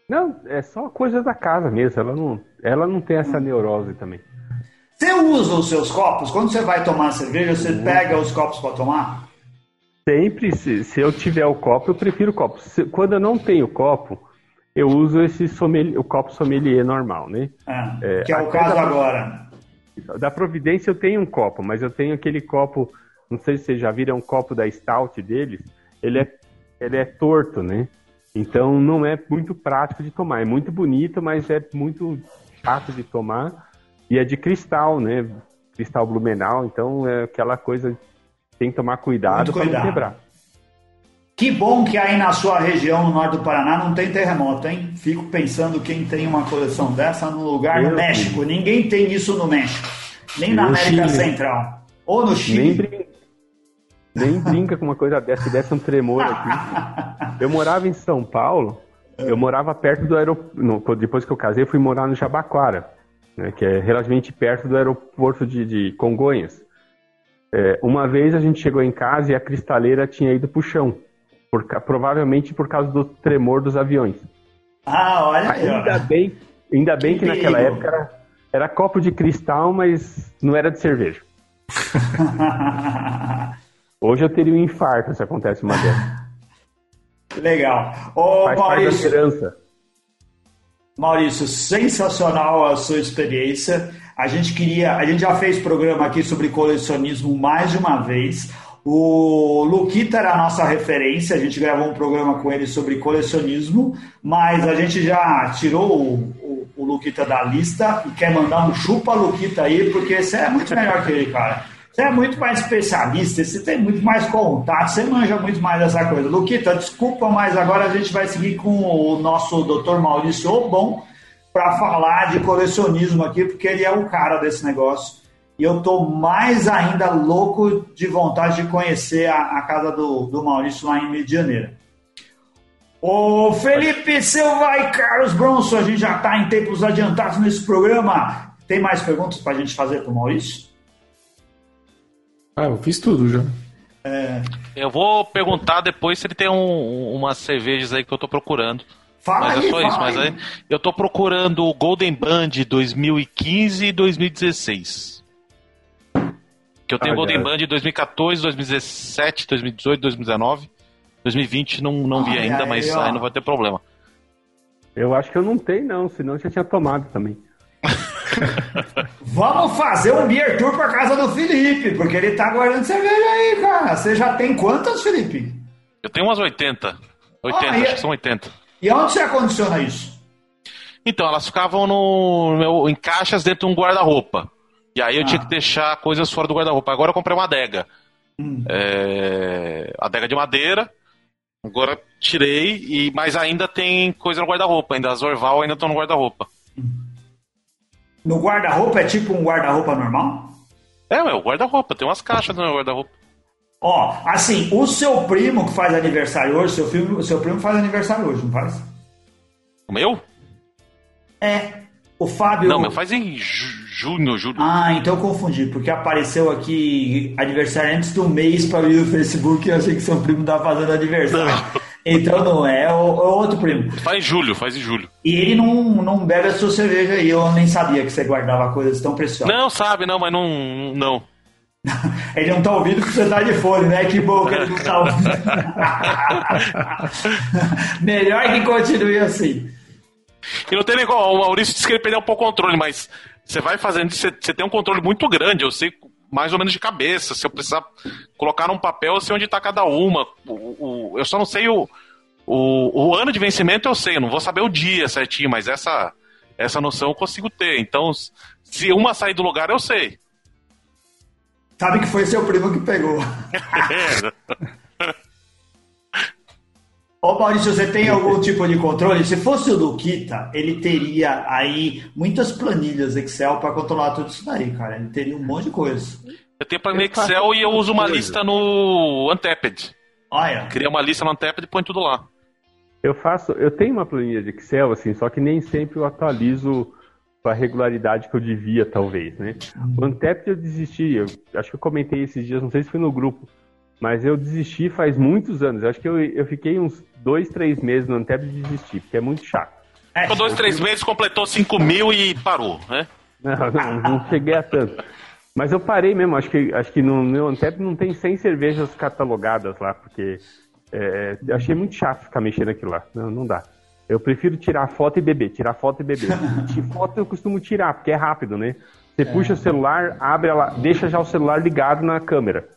Não, é só coisa da casa mesmo. Ela não, ela não tem essa neurose também. Você usa os seus copos? Quando você vai tomar cerveja, você pega os copos para tomar? Sempre, se, se, eu tiver o copo, eu prefiro o copo. Se, quando eu não tenho copo, eu uso esse sommelier, o copo sommelier normal, né? É, é, que é o caso da, agora. Da Providência eu tenho um copo, mas eu tenho aquele copo, não sei se vocês já viram, é um copo da Stout deles. Ele é, ele é torto, né? Então não é muito prático de tomar. É muito bonito, mas é muito chato de tomar. E é de cristal, né? Cristal Blumenau, então é aquela coisa tem que tomar cuidado para não quebrar. Que bom que aí na sua região, no norte do Paraná, não tem terremoto, hein? Fico pensando quem tem uma coleção dessa no lugar Eu no México. Sim. Ninguém tem isso no México. Nem na América Chile. Central. Ou no Chile. Nem, Nem brinca com uma coisa dessa, se desse um tremor aqui. Eu morava em São Paulo, eu morava perto do aeroporto. Depois que eu casei, eu fui morar no Jabaquara, né, que é relativamente perto do aeroporto de, de Congonhas. É, uma vez a gente chegou em casa e a cristaleira tinha ido para o chão, por, provavelmente por causa do tremor dos aviões. Ah, olha Ainda bem, ainda bem que, que naquela época era, era copo de cristal, mas não era de cerveja. Hoje eu teria um infarto se acontece uma dessas. Legal. Ô, Faz Maurício, parte Maurício, sensacional a sua experiência. A gente queria, a gente já fez programa aqui sobre colecionismo mais de uma vez. O Luquita era a nossa referência, a gente gravou um programa com ele sobre colecionismo, mas a gente já tirou o, o, o Luquita da lista e quer mandar um chupa Luquita aí, porque você é muito melhor que ele, cara. Você é muito mais especialista, você tem muito mais contato, você manja muito mais dessa coisa. Luquita, desculpa, mas agora a gente vai seguir com o nosso doutor Maurício Obon para falar de colecionismo aqui, porque ele é o cara desse negócio. E eu tô mais ainda louco de vontade de conhecer a, a casa do, do Maurício lá em Medianeira. Ô Felipe Silva e Carlos Bronson, a gente já está em tempos adiantados nesse programa. Tem mais perguntas para a gente fazer para o Maurício? Ah, eu fiz tudo já. É... Eu vou perguntar depois se ele tem um, umas cervejas aí que eu tô procurando. Fala mas aí, é só isso, mas aí eu tô procurando o Golden Band 2015 e 2016. Que eu tenho Ah, Golden. Band 2014, 2017, 2018, 2019. 2020 não, não vi ainda, aí, mas ó. aí não vai ter problema. Eu acho que eu não tenho, não, senão eu já tinha tomado também. Vamos fazer um beer tour para casa do Felipe, porque ele tá guardando cerveja aí, cara. Você já tem quantas, Felipe? Eu tenho umas 80. 80, Ah, acho que são 80. E onde você acondiciona isso? Então, elas ficavam no, meu- em caixas dentro de um guarda-roupa. E aí eu tinha que deixar coisas fora do guarda-roupa. Agora eu comprei uma adega. É, adega de madeira. Agora tirei, e, mas ainda tem coisa no guarda-roupa. Ainda as Orval ainda estão no guarda-roupa. No guarda-roupa é tipo um guarda-roupa normal? É, meu, guarda-roupa. Tem umas caixas no guarda-roupa. Ó, assim, o seu primo que faz aniversário hoje, seu, filho, seu primo faz aniversário hoje, não faz? O meu? É. O Fábio. Não, meu faz em ju- junho, julho. Ah, então eu confundi, porque apareceu aqui aniversário antes do mês para mim no Facebook e eu achei que seu primo tava fazendo aniversário. Então não é, é outro primo. Faz em julho, faz em julho. E ele não, não bebe a sua cerveja aí, eu nem sabia que você guardava coisas tão preciosas. Não, sabe, não, mas não. não. Ele não tá ouvindo porque você tá de fone, né? Que bom que ele não tá ouvindo. Melhor que continue assim. E não tem negócio. O Maurício disse que ele perdeu um pouco o controle, mas você vai fazendo você, você tem um controle muito grande. Eu sei mais ou menos de cabeça. Se eu precisar colocar num papel, eu sei onde está cada uma. O, o- eu só não sei o, o, o ano de vencimento, eu sei. Eu não vou saber o dia certinho, mas essa, essa noção eu consigo ter. Então, se uma sair do lugar, eu sei. Sabe que foi seu primo que pegou. Ô Maurício, você tem algum tipo de controle? Se fosse o Luquita, ele teria aí muitas planilhas Excel para controlar tudo isso daí, cara. Ele teria um monte de coisa. Eu tenho Eu faço Excel e eu uso uma coisa. lista no Untapped. Olha, Cria uma lista no Untapped e põe tudo lá. Eu faço, eu tenho uma planilha de Excel, assim, só que nem sempre eu atualizo com a regularidade que eu devia, talvez, né? O Untapped eu desisti, eu acho que eu comentei esses dias, não sei se foi no grupo, mas eu desisti faz muitos anos. Eu acho que eu, eu fiquei uns dois, três meses no Untapped e desisti, porque é muito chato. é, Ficou dois, três meses, completou 5 mil e parou, né? Não, não, não cheguei a tanto. Mas eu parei mesmo, acho que, acho que no meu Antep não tem 100 cervejas catalogadas lá, porque é, eu achei muito chato ficar mexendo aquilo lá. Não, não dá. Eu prefiro tirar foto e beber, tirar foto e beber. De foto eu costumo tirar, porque é rápido, né? Você puxa o celular, abre a la... deixa já o celular ligado na câmera.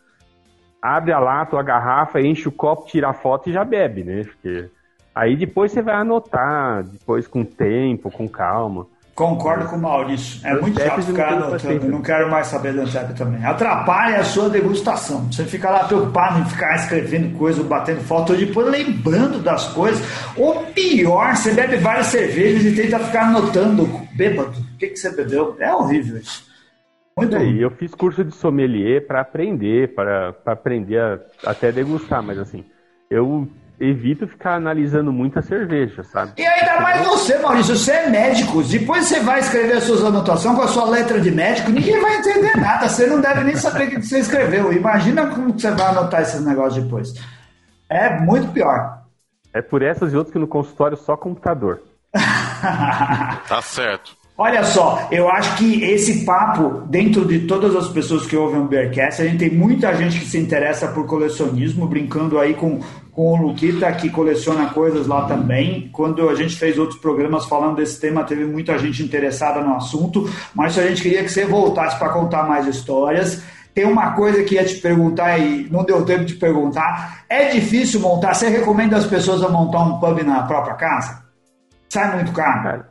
Abre a lata ou a garrafa, enche o copo, tira a foto e já bebe, né? Porque aí depois você vai anotar, depois com tempo, com calma. Concordo com o Maurício. É muito chato não ficar anotando. não quero mais saber do Antep também. Atrapalha a sua degustação. Você fica lá preocupado em ficar escrevendo coisa, batendo foto, ou depois lembrando das coisas. Ou pior, você bebe várias cervejas e tenta ficar anotando bêbado. O que, que você bebeu? É horrível isso. Muito é, eu fiz curso de sommelier para aprender, para aprender a, até degustar, mas assim, eu evito ficar analisando muita cerveja, sabe? E ainda mais você, Maurício, você é médico. Depois você vai escrever as suas anotações com a sua letra de médico, ninguém vai entender nada. Você não deve nem saber o que você escreveu. Imagina como você vai anotar esses negócios depois. É muito pior. É por essas e outras que no consultório só computador. tá certo. Olha só, eu acho que esse papo, dentro de todas as pessoas que ouvem o Bearcast, a gente tem muita gente que se interessa por colecionismo, brincando aí com, com o Luquita, que coleciona coisas lá também. Quando a gente fez outros programas falando desse tema, teve muita gente interessada no assunto, mas a gente queria que você voltasse para contar mais histórias. Tem uma coisa que ia te perguntar e não deu tempo de perguntar. É difícil montar? Você recomenda as pessoas a montar um pub na própria casa? Sai muito caro?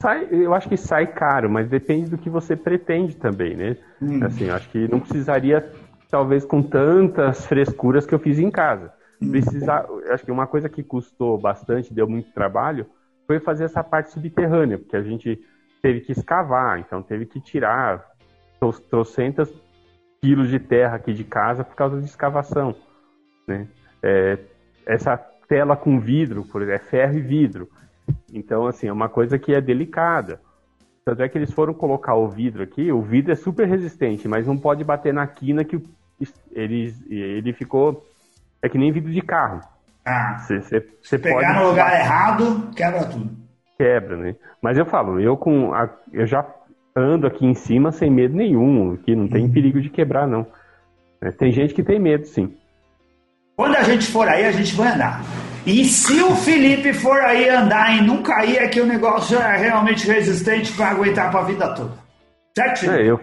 Sai, eu acho que sai caro, mas depende do que você pretende também, né? Hum. Assim, eu acho que não precisaria, talvez, com tantas frescuras que eu fiz em casa. Hum. Precisar, acho que uma coisa que custou bastante, deu muito trabalho, foi fazer essa parte subterrânea, porque a gente teve que escavar, então teve que tirar trocentas quilos de terra aqui de casa por causa de escavação. Né? É, essa tela com vidro, por exemplo, é ferro e vidro. Então, assim, é uma coisa que é delicada. Tanto é que eles foram colocar o vidro aqui, o vidro é super resistente, mas não pode bater na quina que ele, ele ficou. É que nem vidro de carro. Ah, cê, cê, cê pegar pode... no lugar errado, quebra tudo. Quebra, né? Mas eu falo, eu com. A, eu já ando aqui em cima sem medo nenhum, que não tem uhum. perigo de quebrar, não. Tem gente que tem medo, sim. Quando a gente for aí, a gente vai andar. E se o Felipe for aí andar e não cair, é que o negócio é realmente resistente para aguentar para a vida toda. Certo, Felipe? É, eu,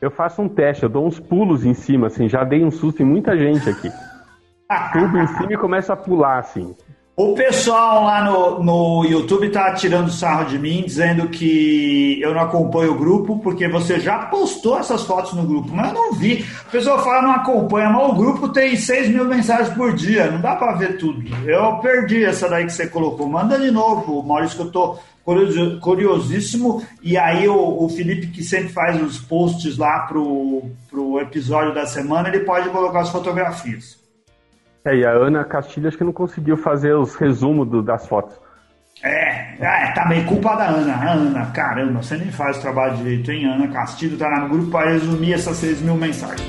eu faço um teste, eu dou uns pulos em cima, assim, já dei um susto em muita gente aqui. Tudo em cima e começo a pular, assim. O pessoal lá no, no YouTube tá tirando sarro de mim, dizendo que eu não acompanho o grupo, porque você já postou essas fotos no grupo, mas eu não vi. O pessoal fala não acompanha, mas o grupo tem 6 mil mensagens por dia, não dá para ver tudo. Eu perdi essa daí que você colocou. Manda de novo, Maurício, que eu tô curiosíssimo. E aí o, o Felipe, que sempre faz os posts lá pro, pro episódio da semana, ele pode colocar as fotografias. É, e a Ana Castilho acho que não conseguiu fazer os resumos do, das fotos. É, é, tá bem culpa da Ana. Ana, caramba, você nem faz o trabalho direito, hein? Ana Castilho tá no grupo para resumir essas 6 mil mensagens.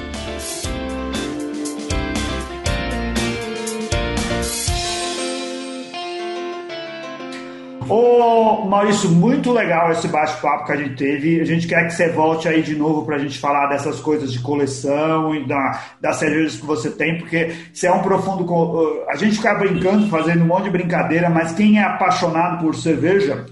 Ô Maurício, muito legal esse bate-papo que a gente teve. A gente quer que você volte aí de novo para a gente falar dessas coisas de coleção e da, das cervejas que você tem, porque você é um profundo. A gente fica brincando, fazendo um monte de brincadeira, mas quem é apaixonado por cerveja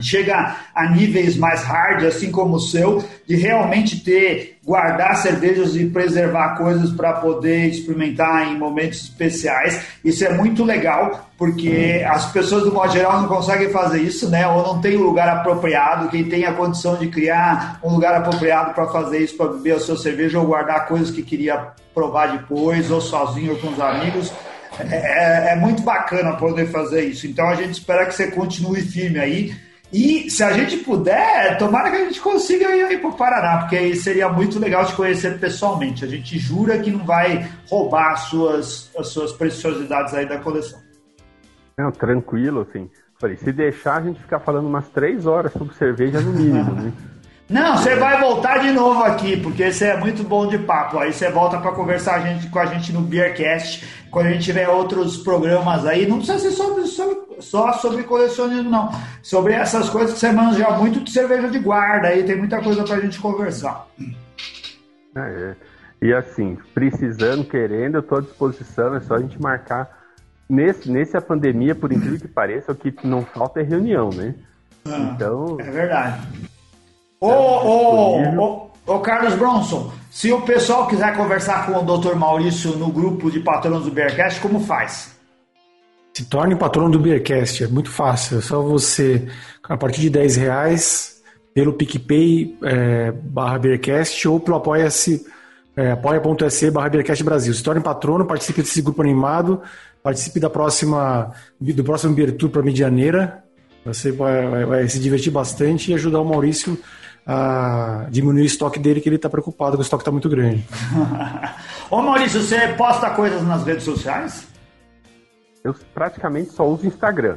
chega a níveis mais hard, assim como o seu, de realmente ter, guardar cervejas e preservar coisas para poder experimentar em momentos especiais. Isso é muito legal, porque as pessoas, do modo geral, não conseguem fazer isso, né? Ou não tem o um lugar apropriado. Quem tem a condição de criar um lugar apropriado para fazer isso, para beber a sua cerveja ou guardar coisas que queria provar depois, ou sozinho ou com os amigos. É, é, é muito bacana poder fazer isso. Então a gente espera que você continue firme aí e se a gente puder, tomara que a gente consiga ir, ir para o Paraná, porque aí seria muito legal te conhecer pessoalmente. A gente jura que não vai roubar as suas, as suas preciosidades aí da coleção. Não, tranquilo, assim. Falei, se deixar, a gente ficar falando umas três horas sobre cerveja no mínimo, né? Não, você vai voltar de novo aqui, porque você é muito bom de papo. Aí você volta para conversar a gente, com a gente no Beercast, quando a gente tiver outros programas aí. Não precisa ser sobre, sobre, só sobre colecionismo, não. Sobre essas coisas que você manja muito de cerveja de guarda aí, tem muita coisa para a gente conversar. É, é. E assim, precisando, querendo, eu estou à disposição, é só a gente marcar. Nesse, nesse a pandemia, por incrível que pareça, o que não falta é reunião, né? Ah, então. É verdade. Ô, ô, ô, ô, Carlos Bronson, se o pessoal quiser conversar com o Dr. Maurício no grupo de patronos do Bearcast, como faz? Se torne patrono do Bearcast, é muito fácil. É só você, a partir de 10 reais, pelo PicPay é, barra Bearcast ou pelo apoia-se é, apoia.se barra Bearcast Brasil. Se torne patrono, participe desse grupo animado, participe da próxima, do próximo Beer Tour para Medianeira. Você vai, vai, vai se divertir bastante e ajudar o Maurício a diminuir o estoque dele, que ele está preocupado que o estoque está muito grande. Ô Maurício, você posta coisas nas redes sociais? Eu praticamente só uso Instagram.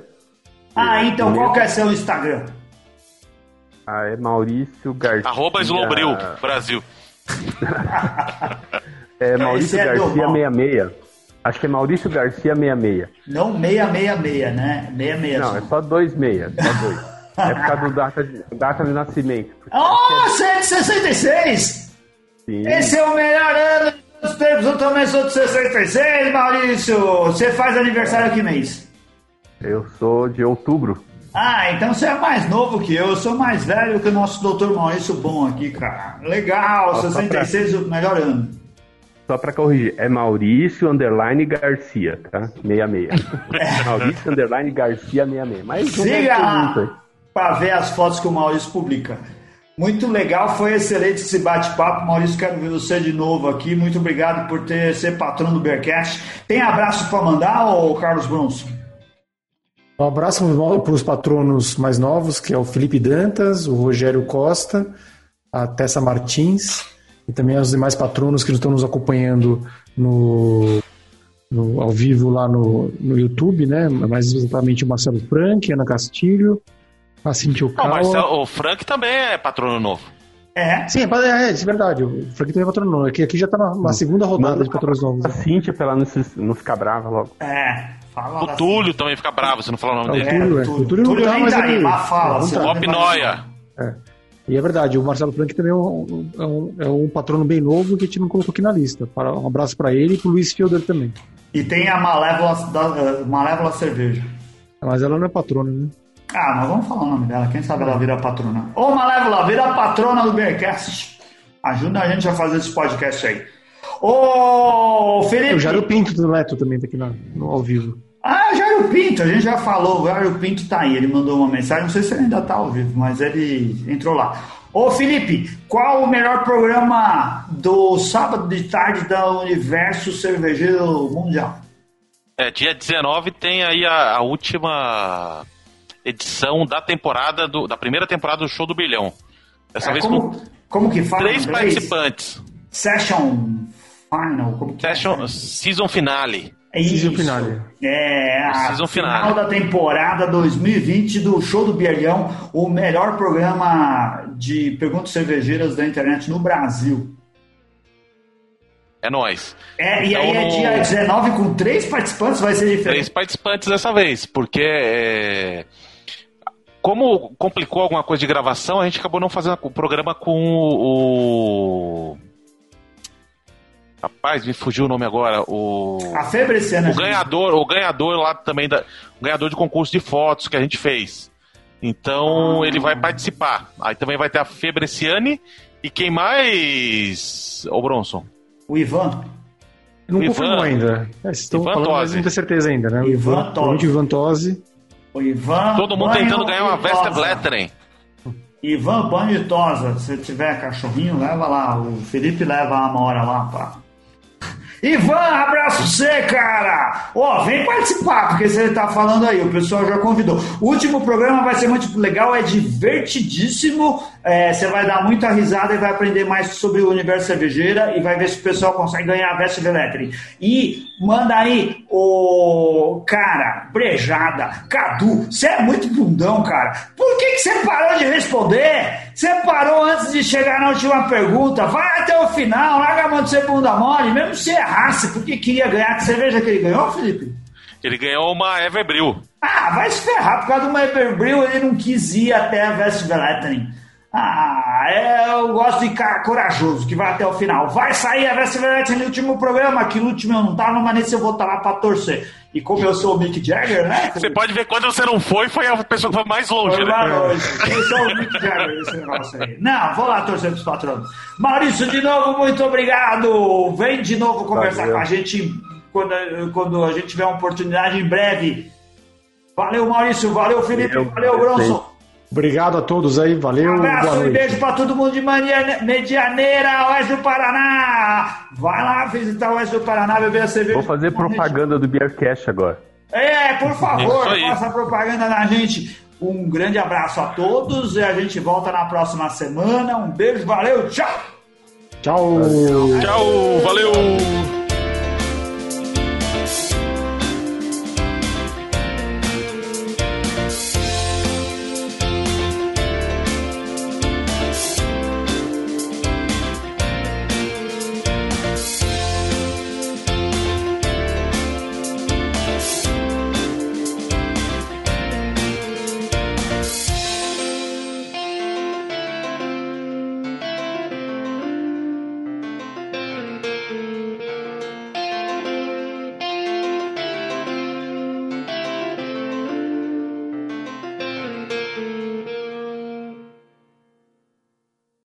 Ah, então qual que é seu Instagram? Ah, é Maurício Garcia. Arroba Slombril, Brasil. é Maurício é Garcia 66. Acho que é Maurício Garcia 66. Não 666, né? 66. Não, é só 26, só dois. É por causa do data de, data de nascimento. Oh, 166! Sim. Esse é o melhor ano dos tempos. Eu também sou de 66, Maurício. Você faz aniversário que mês? Eu sou de outubro. Ah, então você é mais novo que eu. Eu sou mais velho que o nosso doutor Maurício Bom aqui, cara. Legal, Só 66 pra... o melhor ano. Só pra corrigir, é Maurício Underline Garcia, tá? 66. É. Maurício Underline Garcia 66. Mas Siga pra ver as fotos que o Maurício publica. Muito legal, foi excelente esse bate-papo. Maurício, quero ver você de novo aqui. Muito obrigado por ter ser patrão do Bearcast. Tem abraço para mandar, ô Carlos Bronson? Um abraço para os patronos mais novos, que é o Felipe Dantas, o Rogério Costa, a Tessa Martins e também aos demais patronos que estão nos acompanhando no, no ao vivo lá no, no YouTube, né? Mais exatamente o Marcelo Frank, Ana Castilho, a Cintia Okawa. Não, Marcelo, o Frank também é patrono novo. É? Sim, é, é, é verdade. O Frank também é patrono novo. Aqui, aqui já está na, na, segunda rodada de patronos novos. A Cintia, pra ela não, se, não ficar brava logo. É. Fala o Túlio também fica bravo se não falar o nome é, dele. O Túlio, é. O Túlio, Túlio não tá, mas ele... Mas fala. Top Noia. É. E é verdade, o Marcelo Frank também é um, é, um, é um, patrono bem novo que a gente não colocou aqui na lista. Um abraço para ele e pro Luiz Fielder também. E tem a Malévola, da, uh, Malévola Cerveja. Mas ela não é patrona, né? Ah, mas vamos falar o nome dela, quem sabe ela vira patrona. Ô Malévola, vira patrona do Bearcast. Ajuda a gente a fazer esse podcast aí. Ô Felipe. O Jairo Pinto do Leto também tá aqui no, no ao vivo. Ah, Jairo Pinto, a gente já falou, o Jairo Pinto tá aí, ele mandou uma mensagem, não sei se ele ainda tá ao vivo, mas ele entrou lá. Ô Felipe, qual o melhor programa do sábado de tarde da Universo Cervejeiro Mundial? É, dia 19 tem aí a, a última edição da temporada, do, da primeira temporada do Show do Bilhão. Dessa é, vez como, com como que fala três participantes. Session Final, como que? Session, é? Season Finale. É Season Finale. É, a Season final finale. da temporada 2020 do Show do Bielhão, o melhor programa de perguntas cervejeiras da internet no Brasil. É nós. É, então, e aí é dia 19 com três participantes, vai ser diferente. Três participantes dessa vez, porque é, como complicou alguma coisa de gravação, a gente acabou não fazendo o programa com o Rapaz, me fugiu o nome agora. O. A febre esse ano. O ganhador, o ganhador lá também da. O ganhador de concurso de fotos que a gente fez. Então ah. ele vai participar. Aí também vai ter a Febreciane e quem mais? O Bronson. O Ivan. Não confirmou ainda. É, estão Ivan falando, Tosi. mas não tem certeza ainda, né? Ivan, Ivan Tosi. Ivan Tosi. O Ivan. Todo mundo tentando ganhar uma Vesta Blatteren. Ivan Banho Tosa. Se tiver cachorrinho, leva lá. O Felipe leva a Amora lá pra Ivan, abraço você, cara! Ó, vem participar, porque você tá falando aí, o pessoal já convidou. O último programa vai ser muito legal, é divertidíssimo. É, você vai dar muita risada e vai aprender mais sobre o universo cervejeira e vai ver se o pessoal consegue ganhar a Vest Electric. E manda aí, o cara, brejada, Cadu, você é muito bundão, cara. Por que, que você parou de responder? Você parou antes de chegar na última pergunta. Vai até o final, larga a mão de ser bunda mole, mesmo se errasse, porque queria ganhar. Que cerveja que ele ganhou, Felipe? Ele ganhou uma Everbril. Ah, vai se ferrar, por causa de uma Everbril ele não quis ir até a Westveletering. Ah, é, eu gosto de cara corajoso, que vai até o final. Vai sair a Westveletering no último programa, que no último eu não tava, mas nesse eu vou estar lá pra torcer. E como eu sou o Mick Jagger, né? Você pode ver quando você não foi, foi a pessoa que foi mais longe, foi né? longe. Eu sou o Mick Jagger esse negócio aí. Não, vou lá torcer pros patrões. Maurício, de novo, muito obrigado. Vem de novo conversar Valeu. com a gente quando, quando a gente tiver uma oportunidade em breve. Valeu, Maurício. Valeu, Felipe. Valeu, valeu Bronson. Obrigado a todos aí, valeu. Um abraço e beijo para todo mundo de Medianeira, Oeste do Paraná. Vai lá visitar o Oeste do Paraná, beber a cerveja. Vou fazer propaganda do Beercast agora. É, por favor, faça propaganda na gente. Um grande abraço a todos e a gente volta na próxima semana. Um beijo, valeu, tchau! Tchau! Tchau, valeu!